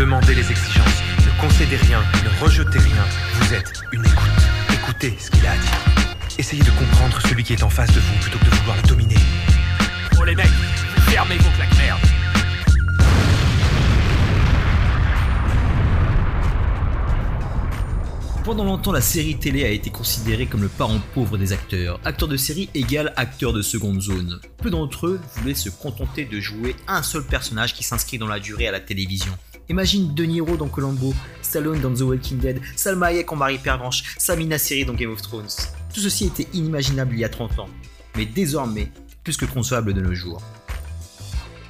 Demandez les exigences. Ne concédez rien. Ne rejetez rien. Vous êtes une écoute. Écoutez ce qu'il a à dire. Essayez de comprendre celui qui est en face de vous plutôt que de vouloir le dominer. Oh les mecs, fermez vos claques merde. Pendant longtemps, la série télé a été considérée comme le parent pauvre des acteurs. Acteur de série égale acteur de seconde zone. Peu d'entre eux voulaient se contenter de jouer un seul personnage qui s'inscrit dans la durée à la télévision. Imagine De Niro dans Colombo, Stallone dans The Walking Dead, Salma Hayek en Marie Pervenche, Samina Seri dans Game of Thrones. Tout ceci était inimaginable il y a 30 ans, mais désormais plus que concevable de nos jours.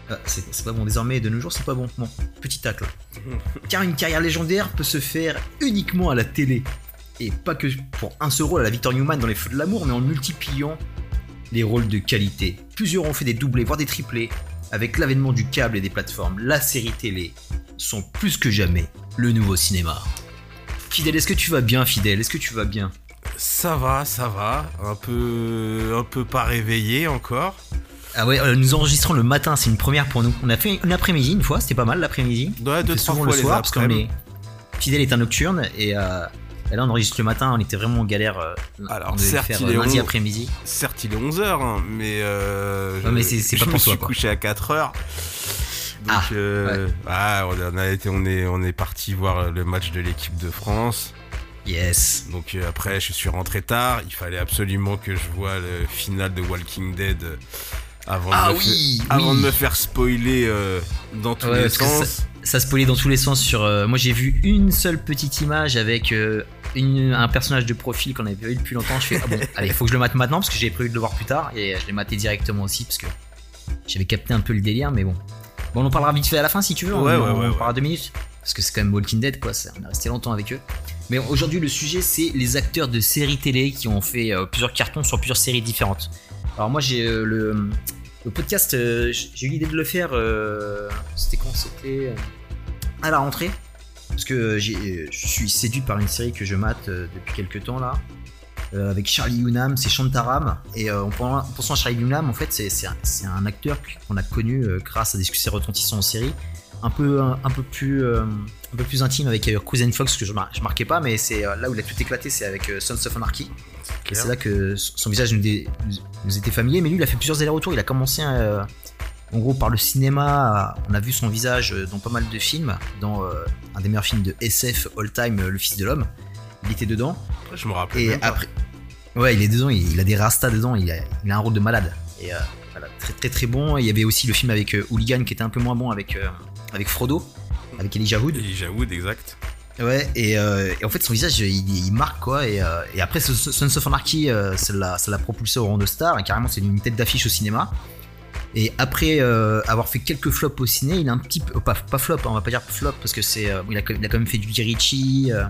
Ah, c'est c'est pas bon, désormais de nos jours c'est pas bon. Bon, petit tacle. Car une carrière légendaire peut se faire uniquement à la télé. Et pas que pour un seul rôle à la Victor Newman dans Les Feux de l'amour, mais en multipliant les rôles de qualité. Plusieurs ont fait des doublés, voire des triplés. Avec l'avènement du câble et des plateformes, la série télé sont plus que jamais le nouveau cinéma. Fidèle, est-ce que tu vas bien, Fidèle? Est-ce que tu vas bien? Ça va, ça va. Un peu, un peu pas réveillé encore. Ah ouais, euh, nous enregistrons le matin, c'est une première pour nous. On a fait une après-midi une fois, c'était pas mal l'après-midi. Ouais, deux, trois fois le soir parce qu'on est fidèle est un nocturne et, euh, et là on enregistre le matin, on était vraiment en galère. euh, Alors, on certes, faire il euh, est lundi 11. après-midi. Certes, il est 11h, mais euh, Ouais, je, mais c'est- je pas me suis quoi. couché à 4h. Donc, Ah, euh, ah, on, a été, on est, on est parti voir le match de l'équipe de France. Yes. Donc euh, après, je suis rentré tard. Il fallait absolument que je vois le final de Walking Dead euh, avant, Ah de, me oui, fa- avant oui. de me faire spoiler euh, dans tous Ouais, les sens. Ça spoilait dans tous les sens sur. euh, moi j'ai vu une seule petite image avec une- un personnage de profil qu'on avait pas vu depuis longtemps. Je fais ah bon, allez, faut que je le mate maintenant parce que j'avais prévu de le voir plus tard et je l'ai maté directement aussi parce que j'avais capté un peu le délire, mais bon. Bon, on en parlera vite fait à la fin si tu veux. Ouais, on, ouais, on ouais, en ouais. parlera deux minutes parce que c'est quand même Walking Dead quoi. ça- On est resté longtemps avec eux. Mais aujourd'hui le sujet c'est les acteurs de séries télé qui ont fait euh, plusieurs cartons sur plusieurs séries différentes. Alors moi j'ai euh, le le podcast, euh, j'ai eu l'idée de le faire. c'était quand C'était à la rentrée. Parce que je suis séduit par une série que je mate depuis quelques temps là. Euh, avec Charlie Hunnam, c'est Shantaram. Et euh, en pensant en pensant à Charlie Hunnam, en fait, c'est un, acteur qu'on a connu euh, grâce à des succès retentissants en série. Un peu, un, un peu, plus, euh, un peu plus intime avec Cousin Fox, que je, mar- je marquais pas, mais c'est là où il a tout éclaté, c'est avec Sons of Anarchy. Et c'est là que son visage nous, dé- nous était familier, mais lui il a fait plusieurs allers-retours. Il a commencé en gros par le cinéma. On a vu son visage dans pas mal de films, dans euh, un des meilleurs films de SF all time, Le Fils de l'homme. Il était dedans. Je me rappelle. Et même pas. après, ouais, il est dedans. Il, il a des rastas dedans. Il a, il a un rôle de malade. Et euh, voilà, très très très bon. Il y avait aussi le film avec euh, Hooligan qui était un peu moins bon avec euh, avec Frodo, avec Elijah Wood. Elijah Wood, exact. Ouais, et, euh, et en fait, son visage, il, il marque quoi. Et, et après, ce- ce- Sons of Anarchy, ça l'a propulsé au rang de star. Et carrément, c'est une tête d'affiche au cinéma. Et après euh, avoir fait quelques flops au ciné, il a un petit peu. Pas, pas flop, hein, on va pas dire flop, parce que c'est. euh, il, a, il a quand même fait du Ritchie. euh,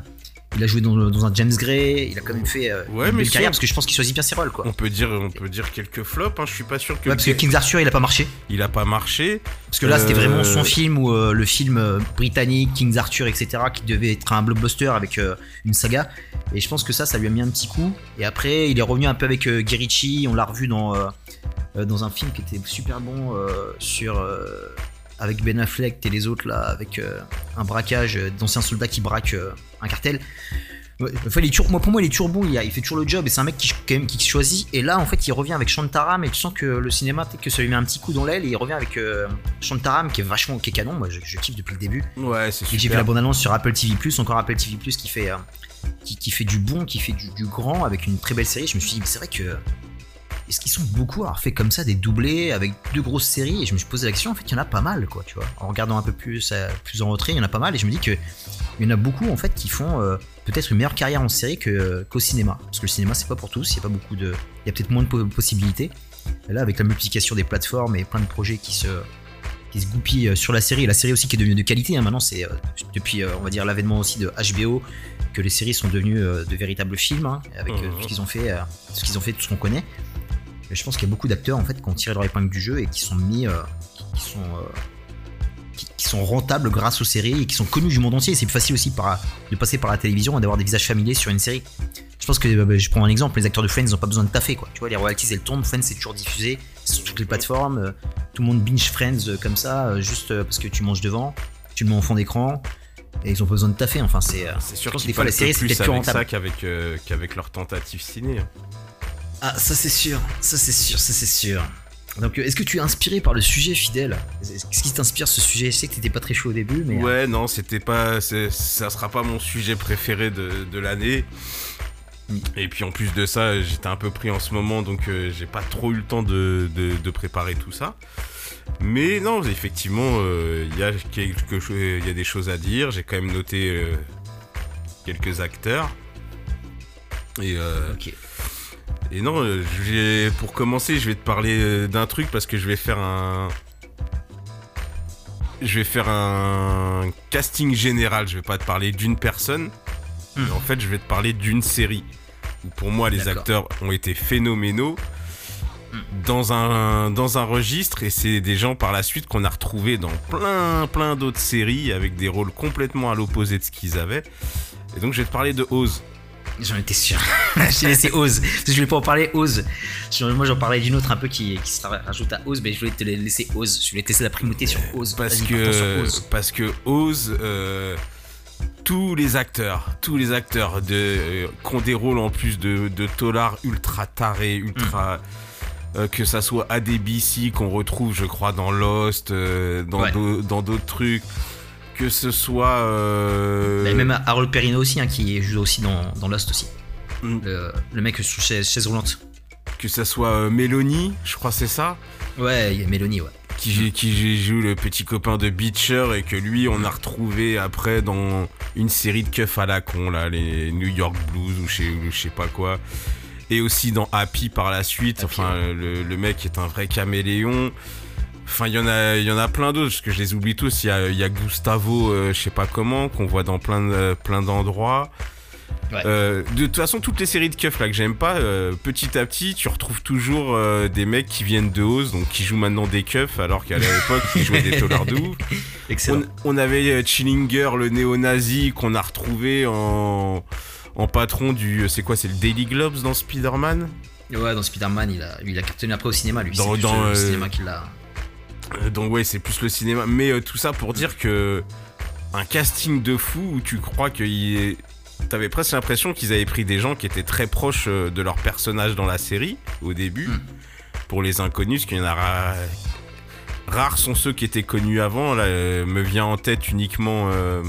il a joué dans, dans un James Gray. Il a quand même fait euh, Ouais, une mais belle sûr. carrière, parce que je pense qu'il choisit bien ses rôles, quoi. On peut dire, on peut dire quelques flops. Hein. Je suis pas sûr que Ouais, parce que Kings Arthur, il a pas marché. il a pas marché. Parce que là, c'était Euh, vraiment son film ou euh, le film euh, britannique, Kings Arthur, etc., qui devait être un blockbuster avec euh, une saga. Et je pense que ça, ça lui a mis un petit coup. Et après, il est revenu un peu avec euh, Ritchie. On l'a revu dans, euh, euh, dans un film qui était super bon euh, sur. euh, avec Ben Affleck et les autres là, avec euh, un braquage euh, d'anciens soldats qui braquent euh, un cartel. Enfin, toujours- moi, pour moi, il est toujours bon, il, a- il fait toujours le job et c'est un mec qui, quand même, qui choisit. Et là, en fait, il revient avec Shantaram et tu sens que le cinéma, peut-être que ça lui met un petit coup dans l'aile et il revient avec euh, Shantaram qui est vachement qui est canon. Moi, je, je kiffe depuis le début. Ouais, c'est Et J'ai vu la bande-annonce sur Apple TV+, encore Apple TV+, qui fait, euh, qui, qui fait du bon, qui fait du, du grand, avec une très belle série. Je me suis dit, mais c'est vrai que... Est-ce qu'ils sont beaucoup à avoir fait comme ça des doublés avec deux grosses séries Et je me suis posé la question, en fait, il y en a pas mal, quoi, tu vois. En regardant un peu plus, euh, plus en retrait, il y en a pas mal. Et je me dis que il y en a beaucoup, en fait, qui font euh, peut-être une meilleure carrière en série que- qu'au cinéma. Parce que le cinéma, c'est pas pour tous, il y a pas beaucoup de... Il y a peut-être moins de po- possibilités. Et là, avec la multiplication des plateformes et plein de projets qui se qui se goupillent euh, sur la série. Et la série aussi qui est devenue de qualité. hein. Maintenant, c'est euh, depuis, euh, on va dire, l'avènement aussi de HBO que les séries sont devenues euh, de véritables films, hein, avec euh, tout ce qu'ils ont fait, euh, ce qu'ils ont fait, tout ce qu'on connaît. Je pense qu'il y a beaucoup d'acteurs en fait qui ont tiré leur épingle du jeu et qui sont mis, euh, qui, sont, euh, qui, qui sont rentables grâce aux séries et qui sont connus du monde entier. C'est plus facile aussi par, de passer par la télévision et d'avoir des visages familiers sur une série. Je pense que euh, bah, je prends un exemple, les acteurs de Friends n'ont pas besoin de taffer quoi. Tu vois, les royalties elles tombent, Friends c'est toujours diffusé, sur toutes les plateformes, euh, tout le monde binge Friends comme ça, juste parce que tu manges devant, tu le mets en fond d'écran, et ils ont pas besoin de taffer. Enfin, c'est. C'est sûr qu'ils des fois les palpent séries c'est plus avec ça qu'avec euh, qu'avec leur tentative ciné. Ah, ça c'est sûr, ça c'est sûr, ça c'est sûr. Donc, euh, est-ce que tu es inspiré par le sujet fidèle? Qu'est-ce qui t'inspire ce sujet? Je sais que t'étais pas très chaud au début, mais. euh, Ouais, non, c'était pas, ça sera pas mon sujet préféré de, de l'année. Et puis en plus de ça, j'étais un peu pris en ce moment, donc euh, j'ai pas trop eu le temps de, de- de préparer tout ça. Mais non, effectivement, euh, il y a y des choses à dire. J'ai quand même noté euh, quelques acteurs. Et, euh, Ok. Et non, euh, je vais- pour commencer, je vais te parler euh, d'un truc parce que je vais faire un. Je vais faire un casting général. Je vais pas te parler d'une personne, Hmm. mais en fait, je vais te parler d'une série. Où pour moi, les acteurs ont été phénoménaux Hmm. dans un, dans un registre et c'est des gens par la suite qu'on a retrouvés dans plein, plein d'autres séries avec des rôles complètement à l'opposé de ce qu'ils avaient. Et donc, je vais te parler de Oz. J'en étais sûr. je t'ai laissé Oz. Parce que je voulais pas en parler Oz. Moi j'en parlais d'une autre un peu qui, qui se rajoute à Oz, mais je voulais te laisser Oz. Je voulais te laisser la primauté sur Oz. Parce sur que, Oz. parce que Oz, euh, tous les acteurs, tous les acteurs de, euh, qui ont des rôles en plus de, de tolards ultra tarés, ultra. Mm. euh, que ça soit ADBC qu'on retrouve, je crois, dans Lost, euh, dans Ouais. d'au- dans d'autres trucs, que ce soit. euh, Mais même Harold Perrineau aussi, hein, qui joue aussi dans, dans Lost aussi. Mm. Le, le mec sous chaise, chaise roulante. que ça soit euh, Mélanie, je crois c'est ça, Ouais, il y a Mélanie, ouais. qui, qui joue le petit copain de Beecher et que lui on a retrouvé après dans une série de keufs à la con là, les New York Blues ou je sais, je sais pas quoi. Et aussi dans Happy par la suite. Happy, enfin, le, le mec est un vrai caméléon. Enfin, il y en a, il y en a plein d'autres parce que je les oublie tous. Il y a, il y a Gustavo, euh, je sais pas comment, qu'on voit dans plein, de- plein d'endroits. Ouais. Euh, de toute façon, toutes les séries de keufs là que j'aime pas, euh, petit à petit, tu retrouves toujours euh, des mecs qui viennent de Oz, donc qui jouent maintenant des keufs, alors qu'à l'époque, ils jouaient des tolards de ouf. Excellent. On, on avait Chillinger, le néo-nazi, qu'on a retrouvé en, en patron du. C'est quoi C'est le Daily Globes dans Spider-Man? Ouais, dans Spider-Man, il a, il a cartonné après au cinéma, lui. Dans- le cinéma qui l'a. Euh, Donc, ouais, c'est plus le cinéma. Mais euh, tout ça pour dire que. Un casting de fou où tu crois qu'il. T'avais presque l'impression qu'ils avaient pris des gens qui étaient très proches euh, de leur personnage dans la série au début. Mm. Pour les inconnus, parce qu'il y en a ra- rares sont ceux qui étaient connus avant. Là, euh, me vient en tête uniquement. euh,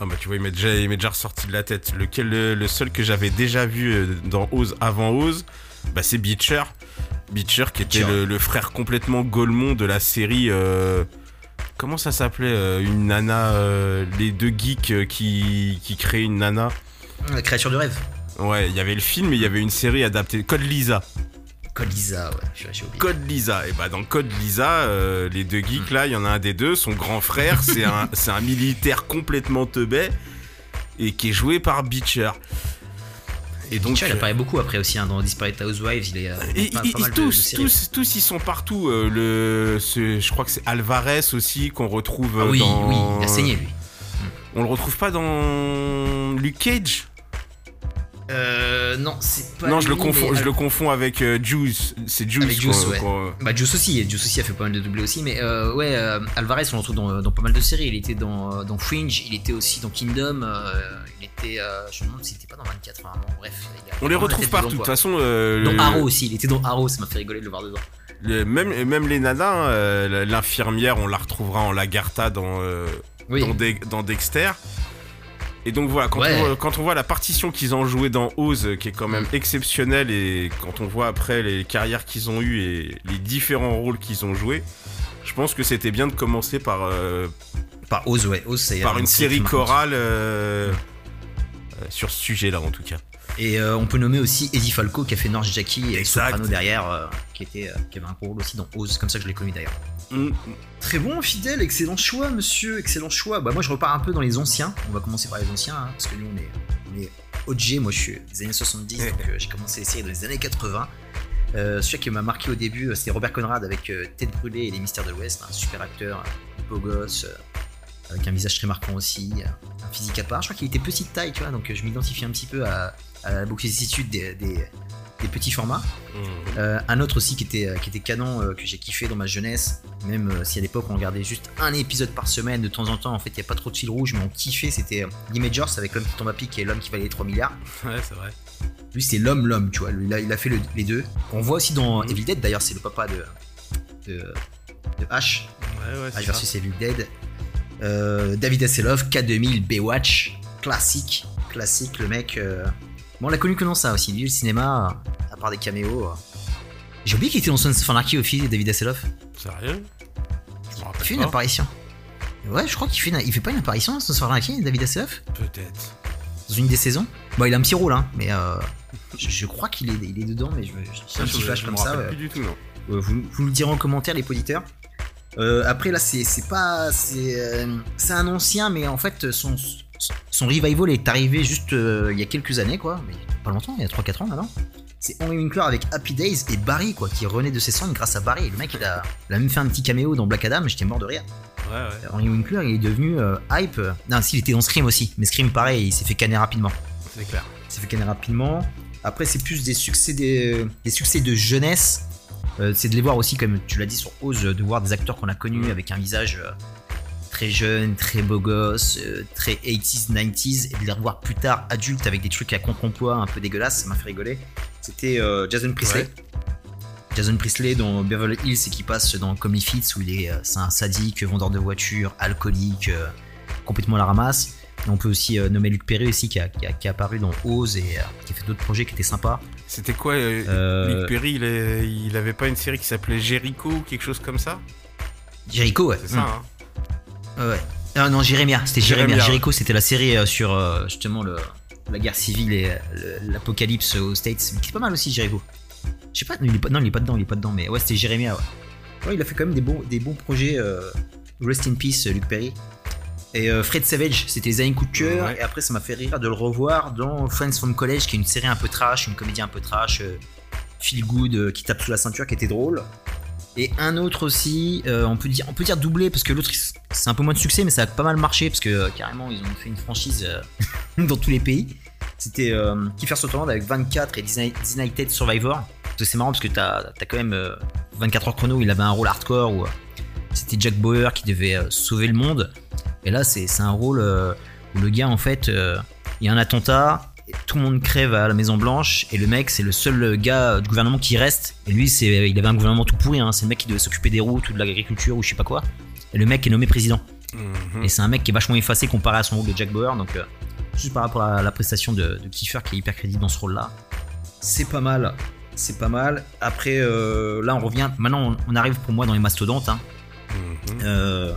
Ah bah tu vois, il m'est déjà, il déjà ressorti de la tête. Lequel, le, le seul que j'avais déjà vu dans Oz avant Oz, bah c'est Beecher. Beecher qui était le, le frère complètement Golemont de la série. euh, Comment ça s'appelait euh, Une nana. euh, les deux geeks qui, qui créent une nana. La créature de rêve. Ouais, il y avait le film et il y avait une série adaptée. Code Lisa. Code Lisa, ouais, j'ai oublié. Code Lisa. Et bah dans Code Lisa, les deux geeks Hmm. là, il y en a un des deux, son grand frère, c'est un, c'est un militaire complètement teubé et qui est joué par Beecher. Et donc, il euh, apparaît beaucoup après aussi hein, dans Disparate Housewives. Il est euh, et pas, pas mal tous, de tous, tous, ils sont partout. euh, le, ce- je crois que c'est Alvarez aussi qu'on retrouve Ah euh, oui, dans. oui, il a saigné lui. On le retrouve pas dans Luke Cage? Euh, non, c'est pas. Non, je le confonds, mais- je le confonds avec euh, Juice. C'est Juice. Avec Juice, qu'on- ouais. Bah Juice aussi, Juice aussi a fait pas mal de doublés aussi, mais euh, ouais, euh, Alvarez on le retrouve dans, dans pas mal de séries, il était dans, dans Fringe, il était aussi dans Kingdom, il était, euh, je me demande s'il était pas dans 24 hein, bon, bref. il a On les retrouve partout. De toute quoi. façon, Dans Arrow aussi, il était dans Arrow, ça m'a fait rigoler de le voir dedans. le- même, même les nanas, euh, l'infirmière, on la retrouvera en Lagarta dans, Oui, dans, De- dans Dexter. Et donc voilà, quand, Ouais. on, voit- quand on voit la partition qu'ils ont jouée dans Oz, qui est quand même exceptionnelle, et quand on voit après les carrières qu'ils ont eues et les différents rôles qu'ils ont joués, je pense que c'était bien de commencer par, euh, par Oz, ouais, Oz c'est par une série chorale euh, euh, sur ce sujet-là en tout cas. Et euh, on peut nommer aussi Eddie Falco qui a fait Norge Jackie et Exact. Soprano derrière, euh, qui, était, euh, qui avait un rôle aussi dans Oz, comme ça que je l'ai connu d'ailleurs. Mm. Très bon, fidèle, excellent choix, monsieur, excellent choix. Bah, moi, je repars un peu dans les anciens. On va commencer par les anciens, hein, parce que nous, on est, on est OG. Moi, je suis des années 70, donc j'ai commencé les séries dans les années 80. Euh, celui qui m'a marqué au début, c'était Robert Conrad avec Tête brûlée et les mystères de l'Ouest, un super acteur, un beau gosse, avec un visage très marquant aussi, un physique à part. Je crois qu'il était petite taille, tu vois, donc je m'identifie un petit peu à, à la vicissitude des, des- des petits formats. Mm. Euh, un autre aussi qui était, qui était canon, euh, que j'ai kiffé dans ma jeunesse, même euh, si à l'époque on regardait juste un épisode par semaine, de temps en temps, en fait il n'y a pas trop de fil rouge, mais on kiffait, c'était euh, l'Imagers avec l'homme qui tombe à pic et l'homme qui valait les 3 milliards. Ouais, c'est vrai. Lui c'est l'homme, l'homme, tu vois, lui, il, a, il a fait le- les deux. On voit aussi dans Evil Dead, d'ailleurs c'est le papa de, de, de H, Ouais, ouais, H ça. versus Evil Dead. Euh, David Hasselhoff, K2000, Baywatch, classique, classique, le mec. euh, Bon, on l'a connu que dans ça aussi, lui, le cinéma, à part des caméos. euh. J'ai oublié qu'il était dans Sons of Anarchy aussi, David Hasselhoff. Sérieux? Je Il fait une apparition. Ouais, je crois qu'il fait, une- il fait pas une apparition dans Sons of Anarchy, David Hasselhoff? Peut-être. Dans une des saisons Bon, il a un petit rôle, hein, mais euh, je, je crois qu'il est, il est dedans, mais je, je, un petit flash comme me ça. ouais. plus du tout, non. Euh, vous, vous le direz en commentaire, les auditeurs. Euh, après, là, c'est pas. C'est euh, c'est un ancien, mais en fait, son, son revival est arrivé juste euh, il y a quelques années, quoi. Mais pas longtemps, il y a 3-4 ans maintenant. C'est Henry Winkler avec Happy Days et Barry, quoi, qui renaît de ses cendres grâce à Barry. Le mec, il a, il a même fait un petit caméo dans Black Adam, j'étais mort de rire. Ouais, ouais. Henry Winkler, il est devenu euh, hype. Non, s'il était dans Scream aussi, mais Scream, pareil, il s'est fait canner rapidement. C'est clair. Il s'est fait canner rapidement. Après, c'est plus des succès, des, des succès de jeunesse. Euh, c'est de les voir aussi, comme tu l'as dit sur Oz, de voir des acteurs qu'on a connus avec un visage très jeune, très beau gosse, euh, très 80s, 90s, et de les revoir plus tard adultes avec des trucs à contre-emploi un peu dégueulasses, ça m'a fait rigoler. C'était euh, Jason Priestley. Ouais. Jason Priestley dans Beverly Hills et qui passe dans Comedy Fits où il est, euh, c'est un sadique, vendeur de voitures, alcoolique, euh, complètement à la ramasse. Et on peut aussi nommer Luc Perry aussi qui a, qui a- qui a apparu dans Oz et qui a fait d'autres projets qui étaient sympas. C'était quoi Luc Perry, il, est- il avait pas une série qui s'appelait Jericho ou quelque chose comme ça? Jericho, ouais. C'est ça, hein Mm. Ouais, ouais. Ah non, Jérémia, c'était Jérémia. Jericho, c'était la série euh, sur euh, justement le, la guerre civile et euh, l'apocalypse aux States. Mais qui est pas mal aussi, Jericho. Je sais pas, non il, est pas, non, il est pas dedans, il est pas dedans, mais ouais, c'était Jérémia, ouais. Il a fait quand même des bons, des bons projets. euh, Rest in peace, Luc Perry. Et euh, Fred Savage, c'était les années coup de cœur. Ouais. Et après, ça m'a fait rire de le revoir dans Friends from College, qui est une série un peu trash, une comédie un peu trash, euh, feel good, qui tape sous la ceinture, qui était drôle. Et un autre aussi, euh, on peut dire, on doublé parce que l'autre c'est un peu moins de succès, mais ça a pas mal marché parce que euh, carrément ils ont fait une franchise euh, dans tous les pays. C'était Kiefer Sutherland avec 24 et Designated Survivor. C'est marrant parce que t'as as quand même euh, 24 heures chrono, il avait un rôle hardcore où c'était Jack Bauer qui devait sauver le monde. Et là c'est un rôle où le gars en fait, il y a un attentat, tout le monde crève à la Maison Blanche et le mec c'est le seul gars du gouvernement qui reste. Et lui c'est il avait un gouvernement tout pourri, hein. c'est le mec qui devait s'occuper des routes ou de l'agriculture ou je sais pas quoi. Et le mec est nommé président. Mhm. Et c'est un mec qui est vachement effacé comparé à son rôle de Jack Bauer. Donc, euh, juste par rapport à la prestation de, de Kiefer qui est hyper crédible dans ce rôle-là, c'est pas mal. C'est pas mal. Après, euh, là, on revient. Maintenant, on, on arrive pour moi dans les mastodontes. hein. Mhm. Euh,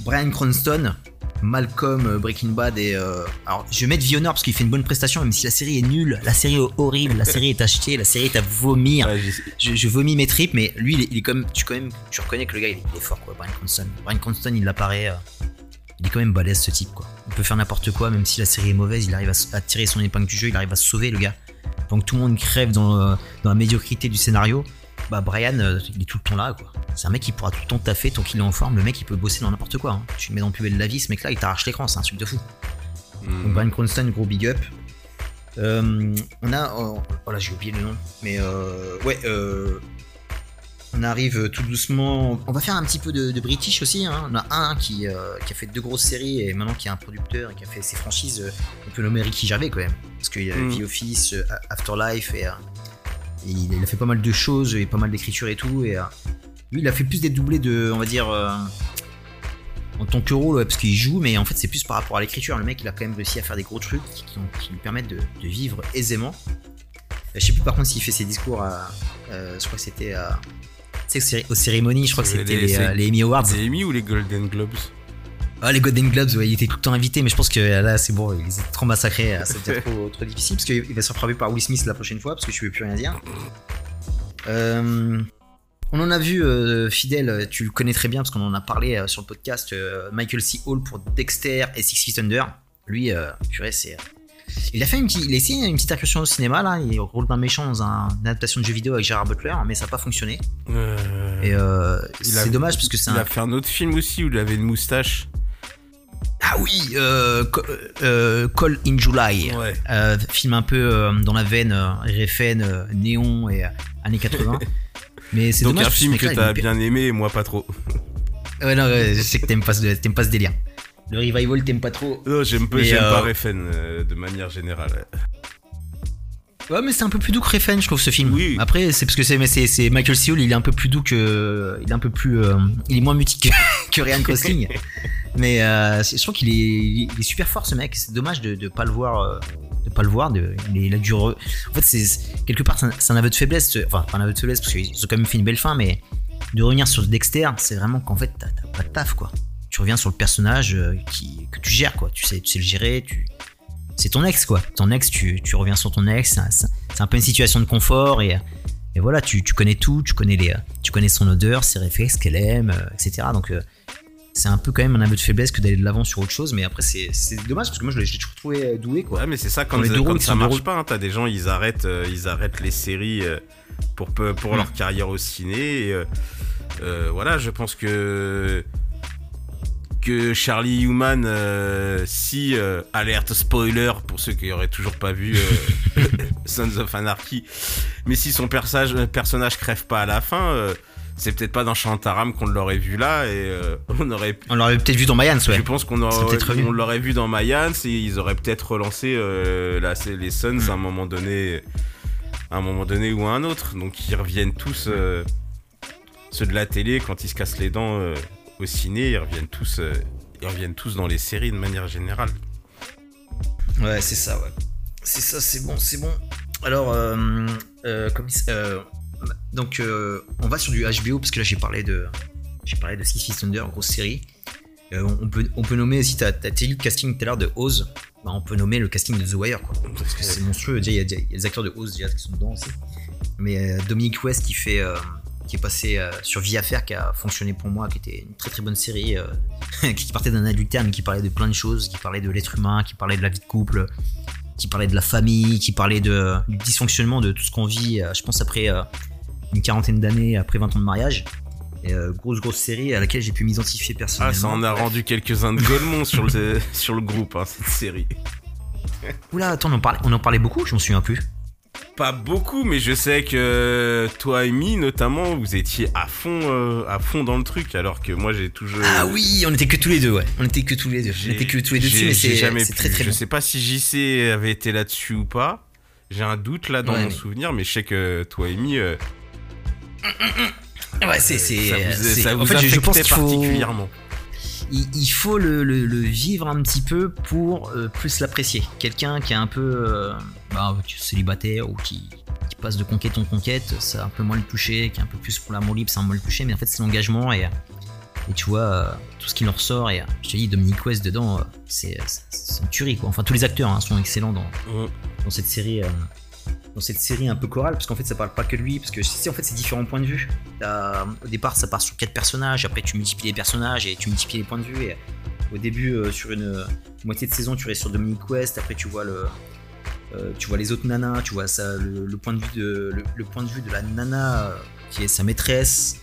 Brian Cranston, Malcolm, euh, Breaking Bad et. euh, alors, je vais mettre Vionner parce qu'il fait une bonne prestation, même si la série est nulle, la série est horrible, la série est achetée, la série est à vomir Ouais, je, je vomis mes tripes, mais lui, il est, il est quand même, tu, quand même, tu reconnais que le gars, il est, il est fort, quoi, Brian Cranston. Brian Cranston, il apparaît, euh, il est quand même balèze, ce type, quoi. Il peut faire n'importe quoi, même si la série est mauvaise, il arrive à, tirer son épingle du jeu, il arrive à sauver, le gars. Donc tout le monde crève dans, euh, dans la médiocrité du scénario. Bah, Brian, euh, il est tout le temps là, quoi. C'est un mec qui pourra tout le temps taffer tant qu'il est en forme. Le mec, il peut bosser dans n'importe quoi. hein. Tu le mets dans plus belle la vie, ce mec-là, il t'arrache l'écran, c'est un truc de fou. Mhm. Donc Brian Cranston, gros big up. Euh, on a. Oh, oh là, j'ai oublié le nom. Mais euh, ouais, euh, on arrive tout doucement. On va faire un petit peu de, de British aussi. hein. On a un qui, euh, qui a fait deux grosses séries et maintenant qui est un producteur et qui a fait ses franchises. On peut nommer Ricky Gervais quand même. Parce qu'il y a Mm. The Office, Afterlife et, et il, a fait pas mal de choses et pas mal d'écriture et tout. Et euh, lui, il a fait plus des doublés de, on va dire. euh, en tant que rôle, ouais, parce qu'il joue, mais en fait, c'est plus par rapport à l'écriture. Le mec, il a quand même réussi à faire des gros trucs qui, lui permettent de, de vivre aisément. Euh, Je sais plus par contre s'il fait ses discours à. euh, je crois que c'était à. Tu sais, aux céré- aux cérémonies, je crois que c'était les- les Emmy Awards. Les Emmy ou les Golden Globes? Ah, les Golden Globes, ouais, il était tout le temps invité, mais je pense que là, c'est bon, il les a trop massacrés, euh, ça devient trop, trop difficile, parce qu'il va se faire frapper par Will Smith la prochaine fois, parce que je ne peux plus rien dire. Euh, on en a vu, euh, Fidèle, tu le connais très bien, parce qu'on en a parlé euh, sur le podcast, euh, Michael C. Hall pour Dexter et Six Feet Under. Lui, euh, purée, c'est... Il a fait une petite, il a essayé une petite incursion au cinéma là, il rôle d'un méchant dans un- une adaptation de jeu vidéo avec Gerard Butler, mais ça n'a pas fonctionné. Euh, Et euh, c'est dommage parce que c'est Il un, a fait un autre film aussi où il avait une moustache. Ah oui, euh, euh, Call in July. Ouais. Euh, film un peu euh, dans la veine RFN, néon et années 80. Mais c'est Donc un film que t'as bien aimé et moi pas trop. Ouais, non, ouais, je sais que t'aimes pas, ce- t'aimes pas ce délire. Le revival, t'aimes pas trop. Non, j'aime pas, pas de manière générale. Ouais, mais c'est un peu plus doux que Refn, je trouve, ce film. Oui. Après, c'est parce que c'est, Michael C. Hall, il est un peu plus doux que. Il est un peu plus. euh, il est moins mutique que, que Ryan Gosling. mais euh, je trouve qu'il est, il est super fort, ce mec. C'est dommage de, de pas le voir. euh, de pas le voir. De, il, a dû. re- En fait, c'est, quelque part, c'est un, aveu de faiblesse. ce- Enfin, pas un aveu de faiblesse, parce qu'ils ont quand même fait une belle fin, mais de revenir sur Dexter, c'est vraiment qu'en fait, t'as, pas de taf, quoi. Tu reviens sur le personnage euh, qui, que tu gères, quoi. Tu sais, tu sais le gérer, tu c'est ton ex quoi. Ton ex, tu, tu reviens sur ton ex, c'est un, peu une situation de confort et, et voilà, tu, tu connais tout, tu connais, les, tu connais son odeur, ses réflexes, ce qu'elle aime, euh, etc. Donc euh, c'est un peu quand même un aveu de faiblesse que d'aller de l'avant sur autre chose, mais après c'est dommage parce que moi je l'ai toujours trouvé euh, doué quoi. Ouais, mais c'est ça quand, les deux quand ça marche pas. hein, T'as des gens, ils arrêtent, euh, ils arrêtent les séries euh, pour Mm. leur carrière au ciné. Et, euh, voilà, je pense que que Charlie Human, euh, si euh, alerte spoiler pour ceux qui auraient toujours pas vu euh, Sons of Anarchy, mais si son personnage personnage crève pas à la fin. c'est peut-être pas dans Shantaram qu'on l'aurait vu là et on aurait pu On l'aurait peut-être vu dans Mayans, ouais. je pense qu'on aurait, on l'aurait vu dans Mayans et ils auraient peut-être relancé la- les Suns à un moment donné, à un moment donné ou à un autre. Donc ils reviennent tous, ceux de la télé quand ils se cassent les dents au ciné, ils reviennent tous, euh, ils reviennent tous dans les séries de manière générale. Ouais, c'est ça, ouais. C'est ça, c'est bon, c'est bon. Alors, euh, euh, comme donc, on va sur du HBO parce que là, j'ai parlé de, j'ai parlé de Six Feet Under, grosse série. On, peut, on peut nommer aussi, t'as dit le casting tout à l'heure de Oz. Bah, on peut nommer le casting de The Wire, quoi. Parce que c'est monstrueux. Déjà, il y, y a des acteurs de Oz déjà qui sont dedans aussi. Mais Dominic West qui fait, qui est passé euh, sur Vie à faire, qui a fonctionné pour moi, qui était une très très bonne série, euh, qui partait d'un adultère mais qui parlait de plein de choses, qui parlait de l'être humain, qui parlait de la vie de couple, qui parlait de la famille, qui parlait de, du dysfonctionnement de tout ce qu'on vit, euh, je pense après une quarantaine d'années, après 20 ans de mariage. Et, grosse grosse série à laquelle j'ai pu m'identifier Ah, personnellement. ça en a Bref. rendu quelques-uns de Golemont sur le sur le groupe hein, cette série. Oula, attends, on en parlait, on en parlait beaucoup, je m'en souviens plus. Pas beaucoup, mais je sais que toi et Mi notamment, vous étiez à fond, euh, à fond dans le truc, alors que moi j'ai toujours. Ah oui, on était que tous les deux, ouais. On était que tous les deux. On était que tous les deux dessus, mais c'est jamais c'est pu. très très Je bon. sais pas si JC avait été là-dessus ou pas. J'ai un doute là dans Ouais, mon mais- souvenir, mais je sais que toi et Mi, euh, Ouais, c'est. c'est- ça vous, ça en vous fait, je- pense faut- particulièrement. Il, il faut le, le- le vivre un petit peu pour euh, plus l'apprécier. Quelqu'un qui est un peu euh, bah, célibataire ou qui, qui passe de conquête en conquête, ça un peu moins le toucher, qui est un peu plus pour l'amour libre, ça un moins le toucher, mais en fait c'est l'engagement et, et tu vois euh, tout ce qui en ressort. Et je te dis, Dominique West dedans, c'est c'est- c'est une tuerie quoi. Enfin, tous les acteurs hein, sont excellents dans, dans cette série. Euh, cette série un peu chorale, parce qu'en fait ça parle pas que lui, parce que c'est en fait c'est différents points de vue. T'as- Au départ ça part sur quatre personnages, après tu multiplies les personnages et tu multiplies les points de vue. Et au début euh, sur une euh, moitié de saison tu restes sur Dominic West, après tu vois le euh, tu vois les autres nanas, tu vois ça le, point de vue de le, point de vue de la nana euh, qui est sa maîtresse.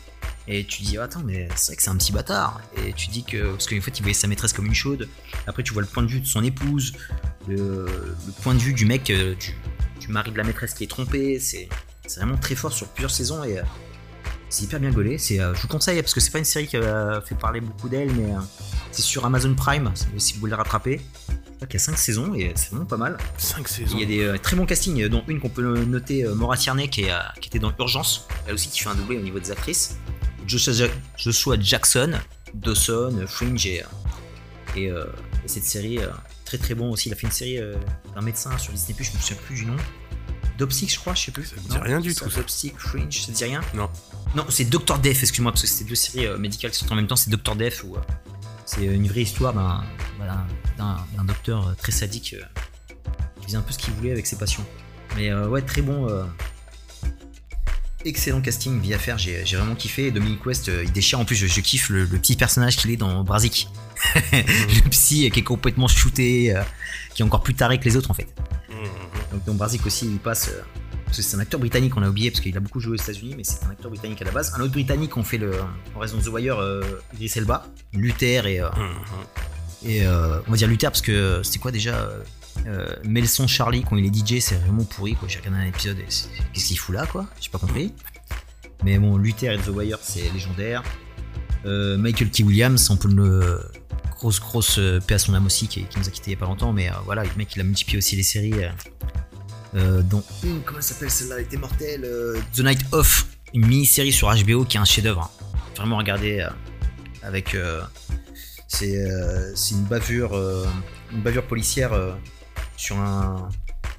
Et tu dis attends mais c'est vrai que c'est un petit bâtard et tu dis que parce qu'en fait il voyait sa maîtresse comme une chaude après tu vois le point de vue de son épouse le, point de vue du mec euh, du, du mari de la maîtresse qui est trompé c'est vraiment très fort sur plusieurs saisons et euh, c'est hyper bien gaulé c'est euh, je vous conseille parce que c'est pas une série qui a fait parler beaucoup d'elle mais euh, c'est sur Amazon Prime si vous voulez la rattraper je crois qu'il y a 5 saisons et c'est vraiment pas mal 5 il saisons. y a des euh, très bons castings, euh, dont une qu'on peut noter, euh, Maura Tierney, qui, est, euh, qui était dans Urgence, elle aussi qui fait un doublé au niveau des actrices. Joshua, Ja- Joshua Jackson, Dawson, euh, Fringe et, euh, et, euh, et cette série, euh, très très bon aussi. Il a fait une série euh, d'un médecin sur Disney, je me souviens plus du nom. Dopsic, je crois, je sais plus. Ça me dit rien du tout. Dopsic, Fringe, ça te dit rien? Non. Non, c'est Doctor Death, excuse-moi, parce que c'était deux séries euh, médicales qui sont en même temps, c'est Doctor Death où, euh, C'est une vraie histoire d'un d'un- d'un- d'un docteur très sadique qui faisait un peu ce qu'il voulait avec ses patients. Mais ouais, très bon. Excellent casting, vie à faire, j'ai vraiment kiffé. Dominic West, euh, il déchire. En plus, je, je kiffe le, le petit personnage qu'il est dans Brazik. le psy qui est complètement shooté, euh, qui est encore plus taré que les autres en fait. Donc dans Brazik aussi, il passe. euh, parce que c'est un acteur britannique, on a oublié parce qu'il a beaucoup joué aux États-Unis, mais c'est un acteur britannique à la base. Un autre britannique, on fait le, en raison de The Wire, Idris Elba, Luther et, euh, et euh, on va dire Luther parce que c'était quoi déjà euh, euh, Melson Charlie quand il est DJ, c'est vraiment pourri quoi. J'ai regardé un épisode et qu'est-ce qu'il fout là quoi? J'ai pas compris. Mais bon, Luther et The Wire, c'est légendaire. Euh, Michael T. Williams, on peut le grosse grosse euh, paix à son âme aussi qui, nous a quitté il y a pas longtemps, mais euh, voilà, le mec il a multiplié aussi les séries. dont une, comment elle s'appelle celle-là, elle était mortelle, The Night Off, une mini-série sur HBO qui est un chef-d'œuvre. hein. Vraiment regardez euh, avec. c'est une bavure, une bavure policière sur un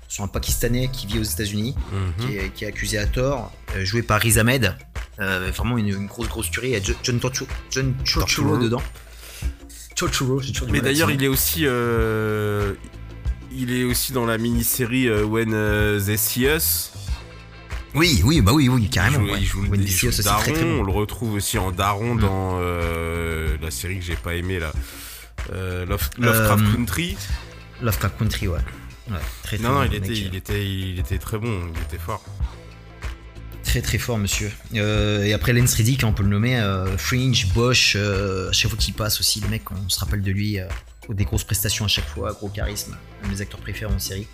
sur un Pakistanais qui vit aux États-Unis, Mhm. qui, est, qui est accusé à tort, euh, joué par Riz Ahmed. Euh, vraiment une, une grosse grosse tuerie. Il y a Jo- John Torturo, John Torturo Torturo. dedans. Torturo, j'ai toujours du Mais d'ailleurs, il est aussi. euh, il est aussi dans la mini-série euh, When They See Us. Oui, oui, bah oui, oui, Il carrément. joue, ouais. il joue, Wendy il joue Seals aussi, Daron. très, très bon. On le retrouve aussi en Daron Mm. dans euh, la série que j'ai pas aimée là. Euh, Love- Lovecraft Euh, Country. Lovecraft Country, ouais. Ouais, très, très Non, non, il le était, mec, il, était, il était très bon, il était fort. Très très fort, monsieur. Euh, et après Lance Reddick, on peut le nommer, euh, Fringe, Bosch, euh, à chaque fois qu'il passe aussi, le mec, on se rappelle de lui, euh, des grosses prestations à chaque fois, gros charisme, un de mes acteurs préférés en série.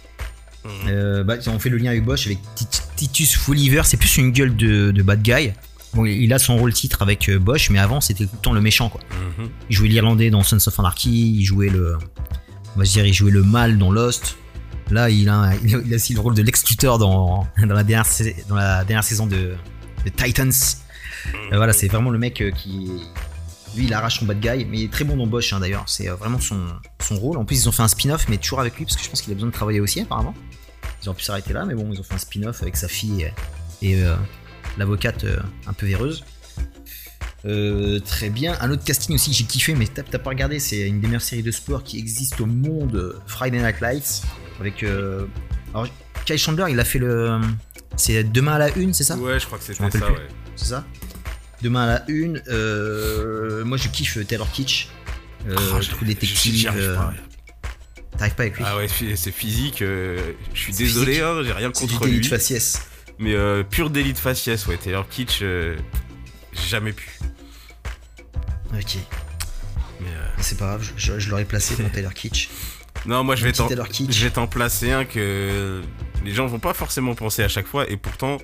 Mhm. Euh, bah, on fait le lien avec Bosch, avec Tit- Titus Fulliver, c'est plus une gueule de, de bad guy. Bon, il a son rôle titre avec euh, Bosch, mais avant c'était tout le temps le méchant, quoi. Mhm. Il jouait l'Irlandais dans Sons of Anarchy, il jouait le, on va se dire, il jouait le mal dans Lost. Là, il a, aussi le rôle de Lex Luthor dans, la, dernière, saison de, Titans. Euh, voilà, c'est vraiment le mec euh, qui, lui, il arrache son bad guy, mais il est très bon dans Bosch hein, d'ailleurs. C'est euh, vraiment son, rôle. En plus, ils ont fait un spin-off, mais toujours avec lui, parce que je pense qu'il a besoin de travailler aussi apparemment. Ils auraient pu s'arrêter là, mais bon, ils ont fait un spin-off avec sa fille et, l'avocate un peu véreuse. Euh, très bien. Un autre casting aussi que j'ai kiffé, mais t'as pas regardé, c'est une des meilleures séries de sport qui existe au monde, Friday Night Lights. Avec. euh, alors, Kyle Chandler, il a fait le. C'est demain à la une, c'est ça? Ouais, je crois que m'en ça, ouais. C'est ça? Demain à la une. euh, moi, je kiffe Taylor Kitsch. Euh, Ah, je trouve détective. euh. T'arrives pas avec lui? Ah ouais, c'est physique. euh, je suis C'est désolé, hein, j'ai rien C'est du contre délit lui. de faciès. Mais euh, pur délit de faciès, ouais. Taylor Kitsch, j'ai jamais pu. Ok. Mais, euh, C'est pas grave, je, l'aurais placé pour Taylor Kitsch. Non, moi je vais t'en je vais t'en placer un que les gens vont pas forcément penser à chaque fois. Et pourtant,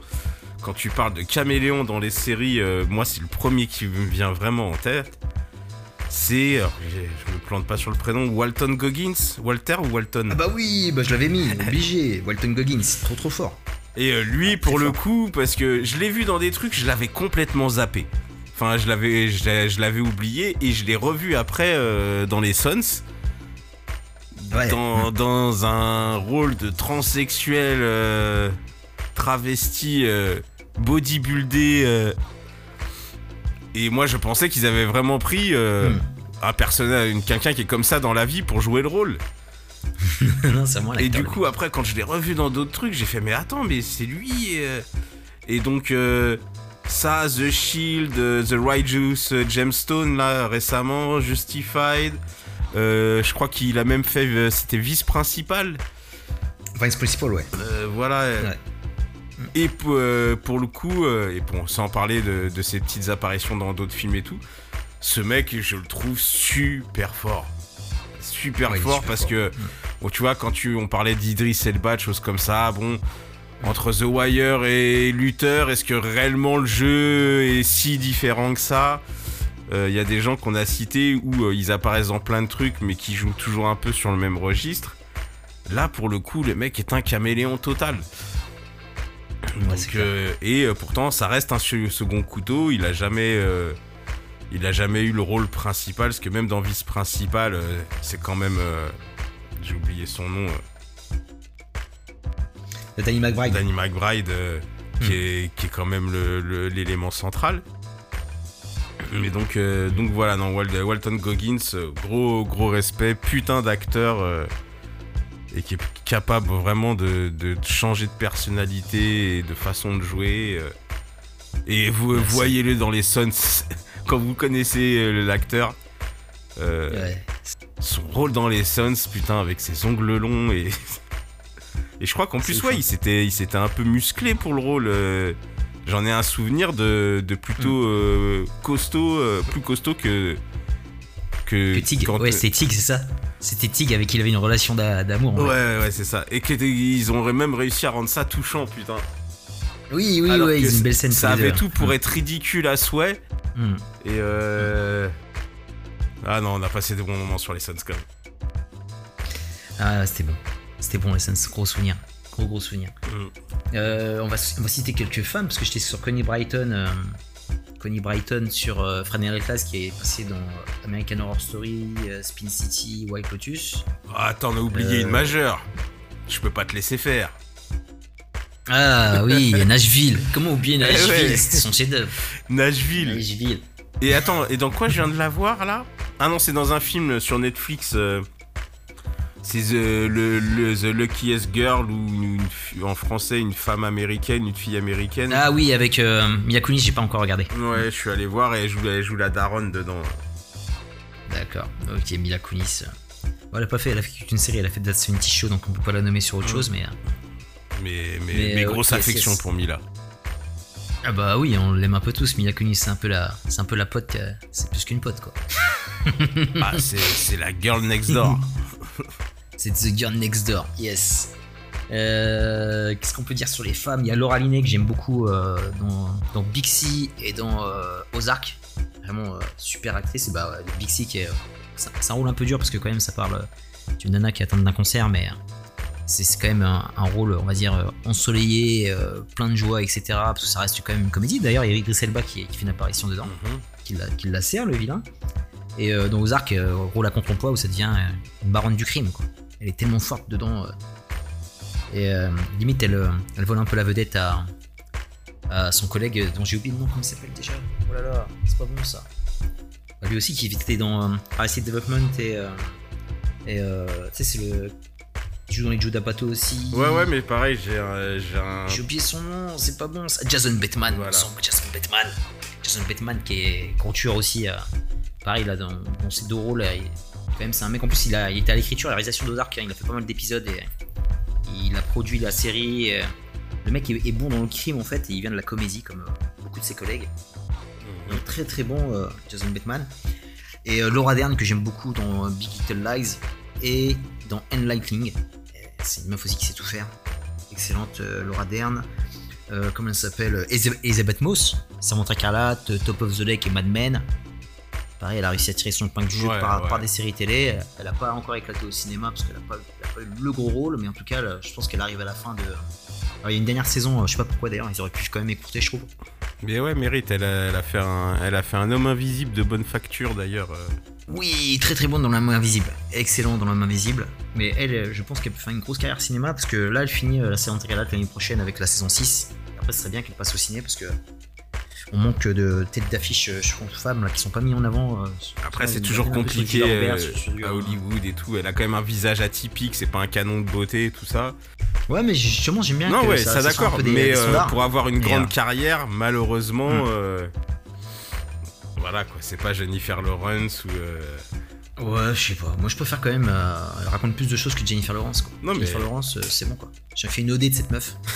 quand tu parles de caméléon dans les séries, euh, moi c'est le premier qui me vient vraiment en tête. C'est, je me plante pas sur le prénom, Walton Goggins, Walter ou Walton? Ah bah oui, bah je l'avais mis, obligé. Walton Goggins, trop trop fort. Et euh, lui, pour le coup, parce que je l'ai vu dans des trucs, je l'avais complètement zappé. Enfin, je l'avais, je l'avais oublié et je l'ai revu après euh, dans les Sons. Ouais. Dans, dans un rôle de transsexuel euh, travesti, euh, bodybuildé. et moi, je pensais qu'ils avaient vraiment pris Hmm. un personnage, une quelqu'un qui est comme ça dans la vie pour jouer le rôle. non, c'est moi Et du coup, après, quand je l'ai revu dans d'autres trucs, j'ai fait, mais attends, mais c'est lui. Et donc, euh, ça, The Shield, The Righteous Gemstone, là, récemment, Justified. euh, je crois qu'il a même fait, euh, c'était vice-principal. Vice Principal, ouais. Euh, voilà. Ouais. Et pour, pour le coup, et bon, sans parler de, de ses petites apparitions dans d'autres films et tout, ce mec, je le trouve super fort. Super Ouais, fort super parce fort. que, bon, tu vois, quand tu, on parlait d'Idris Elba, de choses comme ça, bon, entre The Wire et Luther, est-ce que réellement le jeu est si différent que ça? Il y a des gens qu'on a cités où euh, ils apparaissent dans plein de trucs, mais qui jouent toujours un peu sur le même registre. Là, pour le coup, le mec est un caméléon total. Ouais, Donc, euh, et euh, pourtant, ça reste un se- second couteau. Il a jamais, euh, il a jamais eu le rôle principal, parce que même dans vice principal, euh, c'est quand même, euh, j'ai oublié son nom, euh, De Danny McBride. Danny McBride, euh, Hmm. qui, est, qui est quand même l'élément central. Mais donc, euh, donc voilà, non, Wal- Walton Goggins, euh, gros, gros respect, putain d'acteur, euh, et qui est capable vraiment de, de changer de personnalité et de façon de jouer. et vous voyez-le dans les Sons, quand vous connaissez l'acteur, Ouais. son rôle dans les Sons, putain, avec ses ongles longs et. et je crois qu'en plus, ouais, hein. il s'était, il s'était un peu musclé pour le rôle. euh. J'en ai un souvenir de, de plutôt Mm. euh, costaud, euh, plus costaud que. Que, Que Tig. Ouais, c'était Tig, c'est ça. C'était Tig avec qui il avait une relation d'a- d'amour. Ouais, vrai. ouais, c'est ça. Et qu'ils auraient même réussi à rendre ça touchant, putain. Oui, oui, Alors ouais, ils ont une belle scène. Ça avait tout pour être ridicule à souhait. Mm. Et euh. Ah non, on a passé des bons moments sur les Suns quand même. Ah, c'était bon. C'était bon, les scènes, gros souvenir. Gros, gros souvenir. Mm. Euh, on, va, on va citer quelques femmes, parce que j'étais sur Connie Brighton. euh, Connie Brighton sur euh, Fred Class qui est passé dans American Horror Story, euh, Spin City, White Lotus. Ah, attends, on a oublié une majeure. Je peux pas te laisser faire. Ah oui, Nashville. Comment oublier Eh Nashville? ouais. C'était son chef-d'œuvre. Nashville. Nashville. Et attends, et dans quoi je viens de la voir là? Ah non, c'est dans un film sur Netflix. euh, c'est The, le, le- The Luckiest Girl ou en français une femme américaine, une fille américaine. Ah oui, avec euh, Kunis, j'ai pas encore regardé. Ouais, je suis allé voir et elle joue, elle joue la daronne dedans. D'accord. Ok, Mila Kunis. Bon, elle a pas fait, elle a fait qu'une série, elle a fait That's 70 Show, donc on peut pas la nommer sur autre chose, mais. euh, Mais, mais, Mais, mais euh, grosse affection pour Mila. Ah bah oui, on l'aime un peu tous. Mila Kunis, c'est un peu la, c'est un peu la pote, euh, c'est plus qu'une pote quoi. ah, c'est c'est la girl next door. C'est The Girl Next Door, yes. Euh, Qu'est-ce qu'on peut dire sur les femmes? Il y a Laura Linney que j'aime beaucoup euh, dans, dans Bixie et dans euh, Ozark. Vraiment super actrice. Et bah, ouais, Bixie qui est. c'est un rôle un peu dur parce que quand même ça parle d'une nana qui atteinte d'un cancer, mais c'est quand même un, un rôle, on va dire, ensoleillé, plein de joie, etc. Parce que ça reste quand même une comédie. D'ailleurs, il y a Idris Elba qui, qui fait une apparition dedans Mhm. qui la, qui la sert, le vilain. Et dans Ozark, rôle à contrepoids où ça devient une baronne du crime. Quoi. Elle est tellement forte dedans. euh. et euh, limite, elle, euh, elle vole un peu la vedette à, à son collègue dont j'ai oublié le nom, comment il s'appelle déjà? Oh là là, c'est pas bon ça. Bah, lui aussi qui était dans euh, Arrested Development et. euh, et euh, tu sais, c'est le. Il joue dans les Joe D'Apato aussi. Ouais, ouais, mais pareil, j'ai un. J'ai un... Oublié son nom, c'est pas bon ça. Jason Bateman, Voilà. on sent que Jason Bateman. Jason Bateman qui est grand tueur aussi. pareil, là, dans, dans ses deux rôles, euh, il- quand même, c'est un mec. En plus, il, a, il était à l'écriture, à la réalisation d'Ozark. hein, il a fait pas mal d'épisodes et il a produit la série. euh, le mec est, est bon dans le crime en fait, et il vient de la comédie comme euh, beaucoup de ses collègues. Mhm. Donc, très très bon, euh, Jason Bateman. Et euh, Laura Dern que j'aime beaucoup dans Big Little Lies et dans Enlightening. C'est une meuf aussi qui sait tout faire. Excellente euh, Laura Dern. Comment elle s'appelle? Elizabeth Moss, Samantha Carlotte, euh, Top of the Lake et Mad Men. Pareil, elle a réussi à tirer son épingle du jeu Ouais, par, ouais. par des séries télé. Elle n'a pas encore éclaté au cinéma parce qu'elle n'a pas, elle a pas eu le gros rôle, mais en tout cas, je pense qu'elle arrive à la fin de. Alors, il y a une dernière saison, euh, je sais pas pourquoi d'ailleurs, ils auraient pu quand même écourter, je trouve. Mais ouais, mérite, elle a, elle a fait un, elle a fait un homme invisible de bonne facture d'ailleurs. euh. Oui, très très bonne dans main invisible. Excellent dans main invisible. Mais elle, euh, je pense qu'elle peut faire une grosse carrière cinéma parce que là, elle finit euh, la série intégrale l'année prochaine avec la saison 6. Et après, ce serait bien qu'elle passe au ciné parce que on manque de têtes d'affiche euh, femmes là, qui sont pas mis en avant. euh, Après, c'est toujours compliqué euh, à Hollywood et tout. Elle a quand même un visage atypique, c'est pas un canon de beauté et tout ça. Ouais, mais justement, j'aime bien non, que ouais, ça, d'accord. Mais euh, pour avoir une grande euh, carrière, malheureusement, Hmm. euh, voilà quoi, c'est pas Jennifer Lawrence ou. Euh, Ouais, je sais pas. Moi, je préfère quand même. euh, elle raconte plus de choses que Jennifer Lawrence. Quoi. Non, mais- Jennifer Lawrence, euh, c'est bon quoi. J'ai fait une OD de cette meuf.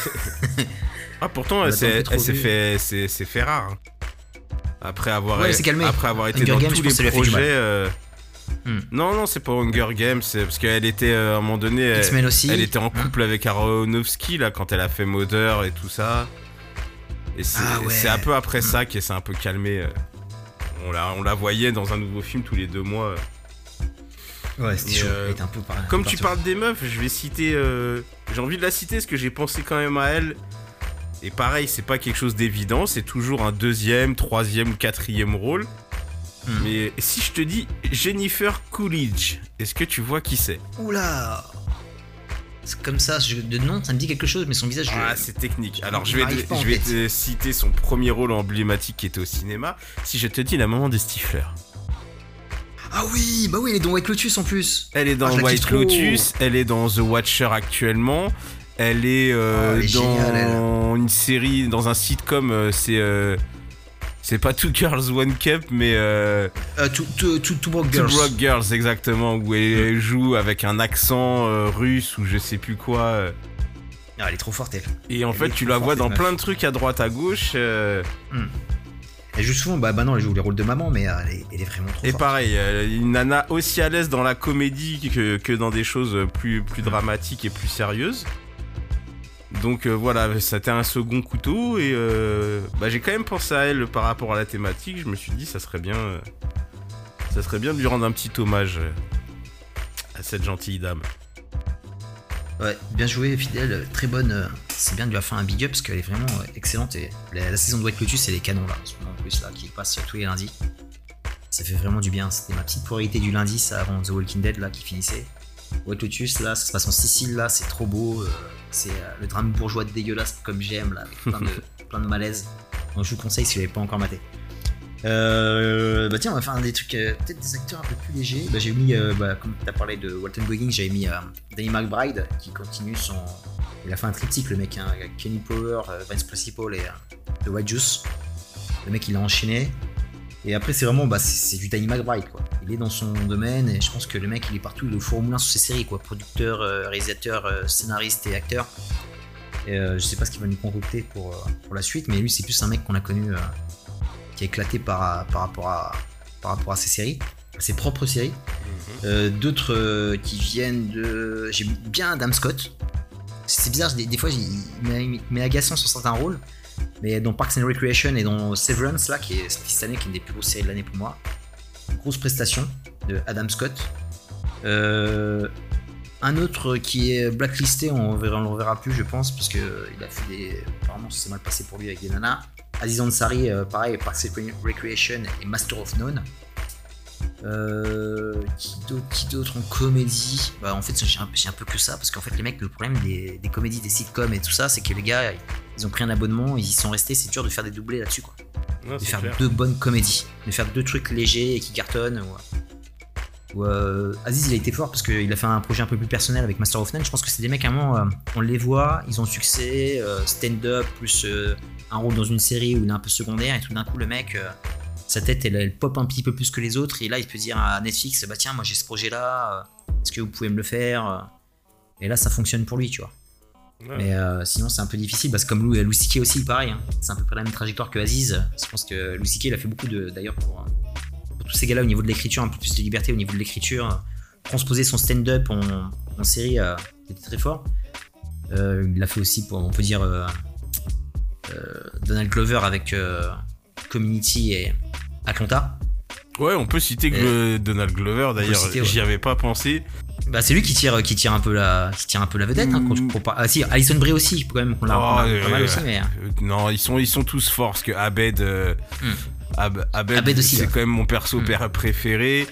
Ah, pourtant, elle s'est fait c'est fait rare. hein. Après avoir, Ouais, elle après avoir été Hunger dans Games, tous les projets. euh, Hmm. Non, non, c'est pas Hunger Games, c'est parce qu'elle était euh, à un moment donné. elle- aussi. Elle était en couple avec Aronofsky là quand elle a fait Mother et tout ça. Et c'est Ah ouais. un peu après ça qu'elle s'est un peu calmée. euh. On la, on la voyait dans un nouveau film tous les deux mois. Ouais, c'était chaud. euh, un peu pareil. Comme tu parles des meufs, je vais citer. euh, J'ai envie de la citer parce que j'ai pensé quand même à elle. Et pareil, c'est pas quelque chose d'évident, c'est toujours un deuxième, troisième ou quatrième rôle. Hmm. Mais si je te dis Jennifer Coolidge, est-ce que tu vois qui c'est? Oula C'est comme ça, je- de nom, ça me dit quelque chose, mais son visage. je- Ah, c'est technique. Alors, je vais, te, je vais citer son premier rôle emblématique qui était au cinéma. Si je te dis la maman de Stifler. Ah oui, bah oui, elle est dans White Lotus en plus. Elle est dans Ah, White. Lotus, elle est dans The Watcher actuellement. Elle est, euh, Ah, elle est dans géniale, une série, dans un sitcom. euh, c'est euh, c'est pas Two Girls One Cup, mais euh, tout, tout, tout Broke Two Girls. Broke Girls exactement, où elle, elle joue avec un accent russe ou je sais plus quoi. Ah, elle est trop forte, elle. Et en Elle fait, tu la vois dans plein de trucs à droite à gauche. euh, Elle joue souvent, bah, bah non, elle joue les rôles de maman, mais euh, elle est, elle est vraiment trop Et forte. pareil, euh, une nana aussi à l'aise dans la comédie que, que dans des choses plus, plus dramatiques et plus sérieuses. Donc euh, voilà, c'était un second couteau et euh, bah, j'ai quand même pensé à elle par rapport à la thématique. Je me suis dit, ça serait bien, euh, ça serait bien de lui rendre un petit hommage à cette gentille dame. Ouais, bien joué, fidèle, très bonne. euh, C'est bien de lui avoir fait un big up parce qu'elle est vraiment euh, excellente. Et la, la saison de White Lotus, elle est canon là, en plus, là, qui passe tous les lundis. Ça fait vraiment du bien. C'était ma petite priorité du lundi, ça, avant The Walking Dead là, qui finissait. White Lotus, là, ça se passe en Sicile, là, c'est trop beau. euh, c'est euh, le drame bourgeois dégueulasse comme j'aime, là, avec plein de, plein de malaise. Donc je vous conseille si vous l'avez pas encore maté. Euh, bah tiens, on va faire des trucs, euh, peut-être des acteurs un peu plus légers. Bah, j'ai mis, euh, bah, comme tu as parlé de Walton Goggins, j'avais mis euh, Danny McBride qui continue son. Il a fait un triptyque, le mec, hein, avec Kenny Power, Vince Principal et The White Juice. Le mec, il a enchaîné. Et après, c'est vraiment, bah, c'est du Danny McBride, quoi. Il est dans son domaine et je pense que le mec, il est partout, il est au four au moulin sur ses séries, quoi. Producteur, réalisateur, scénariste et acteur. Je sais pas ce qu'il va nous concocter pour, pour la suite, mais lui, c'est plus un mec qu'on a connu, qui a éclaté par, par, rapport à, par rapport à ses séries, ses propres séries. Euh, D'autres euh, qui viennent de. J'ai bien Adam Scott. C'est bizarre, des, des fois, il m'est- agaçant sur certains rôles. Mais dans Parks and Recreation et dans Severance, là, qui est sorti cette année, qui est une des plus grosses séries de l'année pour moi, grosse prestation de Adam Scott. Euh, un autre qui est blacklisté, on on le reverra plus, je pense, parce que il a fait des. Apparemment, ça s'est mal passé pour lui avec des nanas. Aziz Ansari, euh, pareil, Parks and Recreation et Master of None. Euh, qui d'autre en comédie? Bah, En fait, j'ai un, un peu que ça, parce qu'en fait, les mecs, le problème des, des comédies, des sitcoms et tout ça, c'est que les gars, ils ont pris un abonnement, ils y sont restés, c'est dur de faire des doublés là-dessus, quoi. De faire clair. deux bonnes comédies, de faire deux trucs légers et qui cartonnent. Euh, Aziz, il a été fort parce qu'il a fait un projet un peu plus personnel avec Master of None. Je pense que c'est des mecs, à un moment, euh, on les voit, ils ont succès, euh, stand-up, plus un rôle dans une série où il est un peu secondaire, et tout d'un coup, le mec, sa tête, elle, elle pop un petit peu plus que les autres, et là, il peut dire à Netflix, bah tiens, moi j'ai ce projet-là, euh, est-ce que vous pouvez me le faire Et là, ça fonctionne pour lui, tu vois. Ouais. Mais sinon, c'est un peu difficile parce que comme Lou, Louis C.K. aussi, pareil. hein. C'est à peu près la même trajectoire que Aziz. Je pense que Louis C.K. il a fait beaucoup de. D'ailleurs, pour, pour tous ces gars-là, au niveau de l'écriture, un peu plus de liberté au niveau de l'écriture, euh, transposer son stand-up en, en série, euh, c'était très fort. Euh, il l'a fait aussi pour, on peut dire, euh, euh, Donald Glover avec euh, Community et Atlanta. Ouais, on peut citer Glo- Donald Glover d'ailleurs. ouais. J'y avais pas pensé. Bah, c'est lui qui tire, qui tire un peu la, qui tire un peu la vedette. Hein, quand Mm. Ah si, Alison Brie aussi, quand même, qu'on l'a Oh, qu'on a ouais, pas mal aussi, mais. Euh, non, ils sont, ils sont tous forts parce que Abed, euh, Hmm. Ab- Abed, Abed aussi, c'est quand même mon perso père préféré.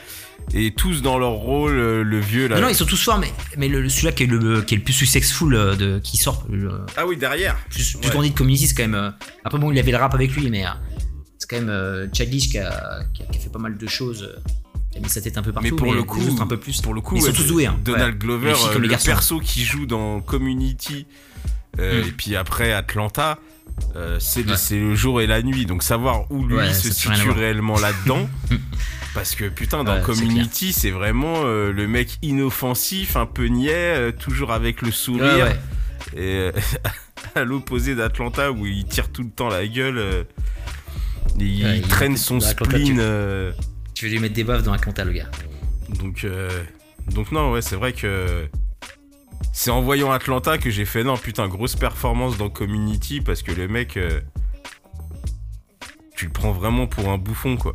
Et tous dans leur rôle, euh, le vieux là. Non, non, ils sont tous forts, mais, mais le, celui-là qui est le, qui est le plus successful euh, de, qui sort, le Ah oui, derrière. plus, plus Ouais. grandi de Community, c'est quand même. euh, Après, bon, il avait le rap avec lui, mais c'est quand même euh, Chadlish qui a, qui, a, qui a fait pas mal de choses, qui a mis sa tête un peu partout. Mais pour le coup, un peu plus. Pour le coup, Mais ils sont tous doués. Hein. Donald Ouais. Glover, Les filles comme les le perso qui joue dans Community, euh, Hmm. et puis après Atlanta, euh, c'est le- Ouais. c'est le jour et la nuit. Donc savoir où lui Ouais, se situe réellement là-dedans. Parce que putain, dans Ouais, Community, c'est vraiment euh, le mec inoffensif, un peu niais, euh, toujours avec le sourire. Et à l'opposé d'Atlanta où il tire tout le temps la gueule, euh, il traîne son spleen. tu- Tu veux lui mettre des baffes dans Atlanta, le gars. donc, donc non, ouais, c'est vrai que c'est en voyant Atlanta que j'ai fait non, putain, grosse performance dans Community parce que le mec, euh, tu le prends vraiment pour un bouffon quoi.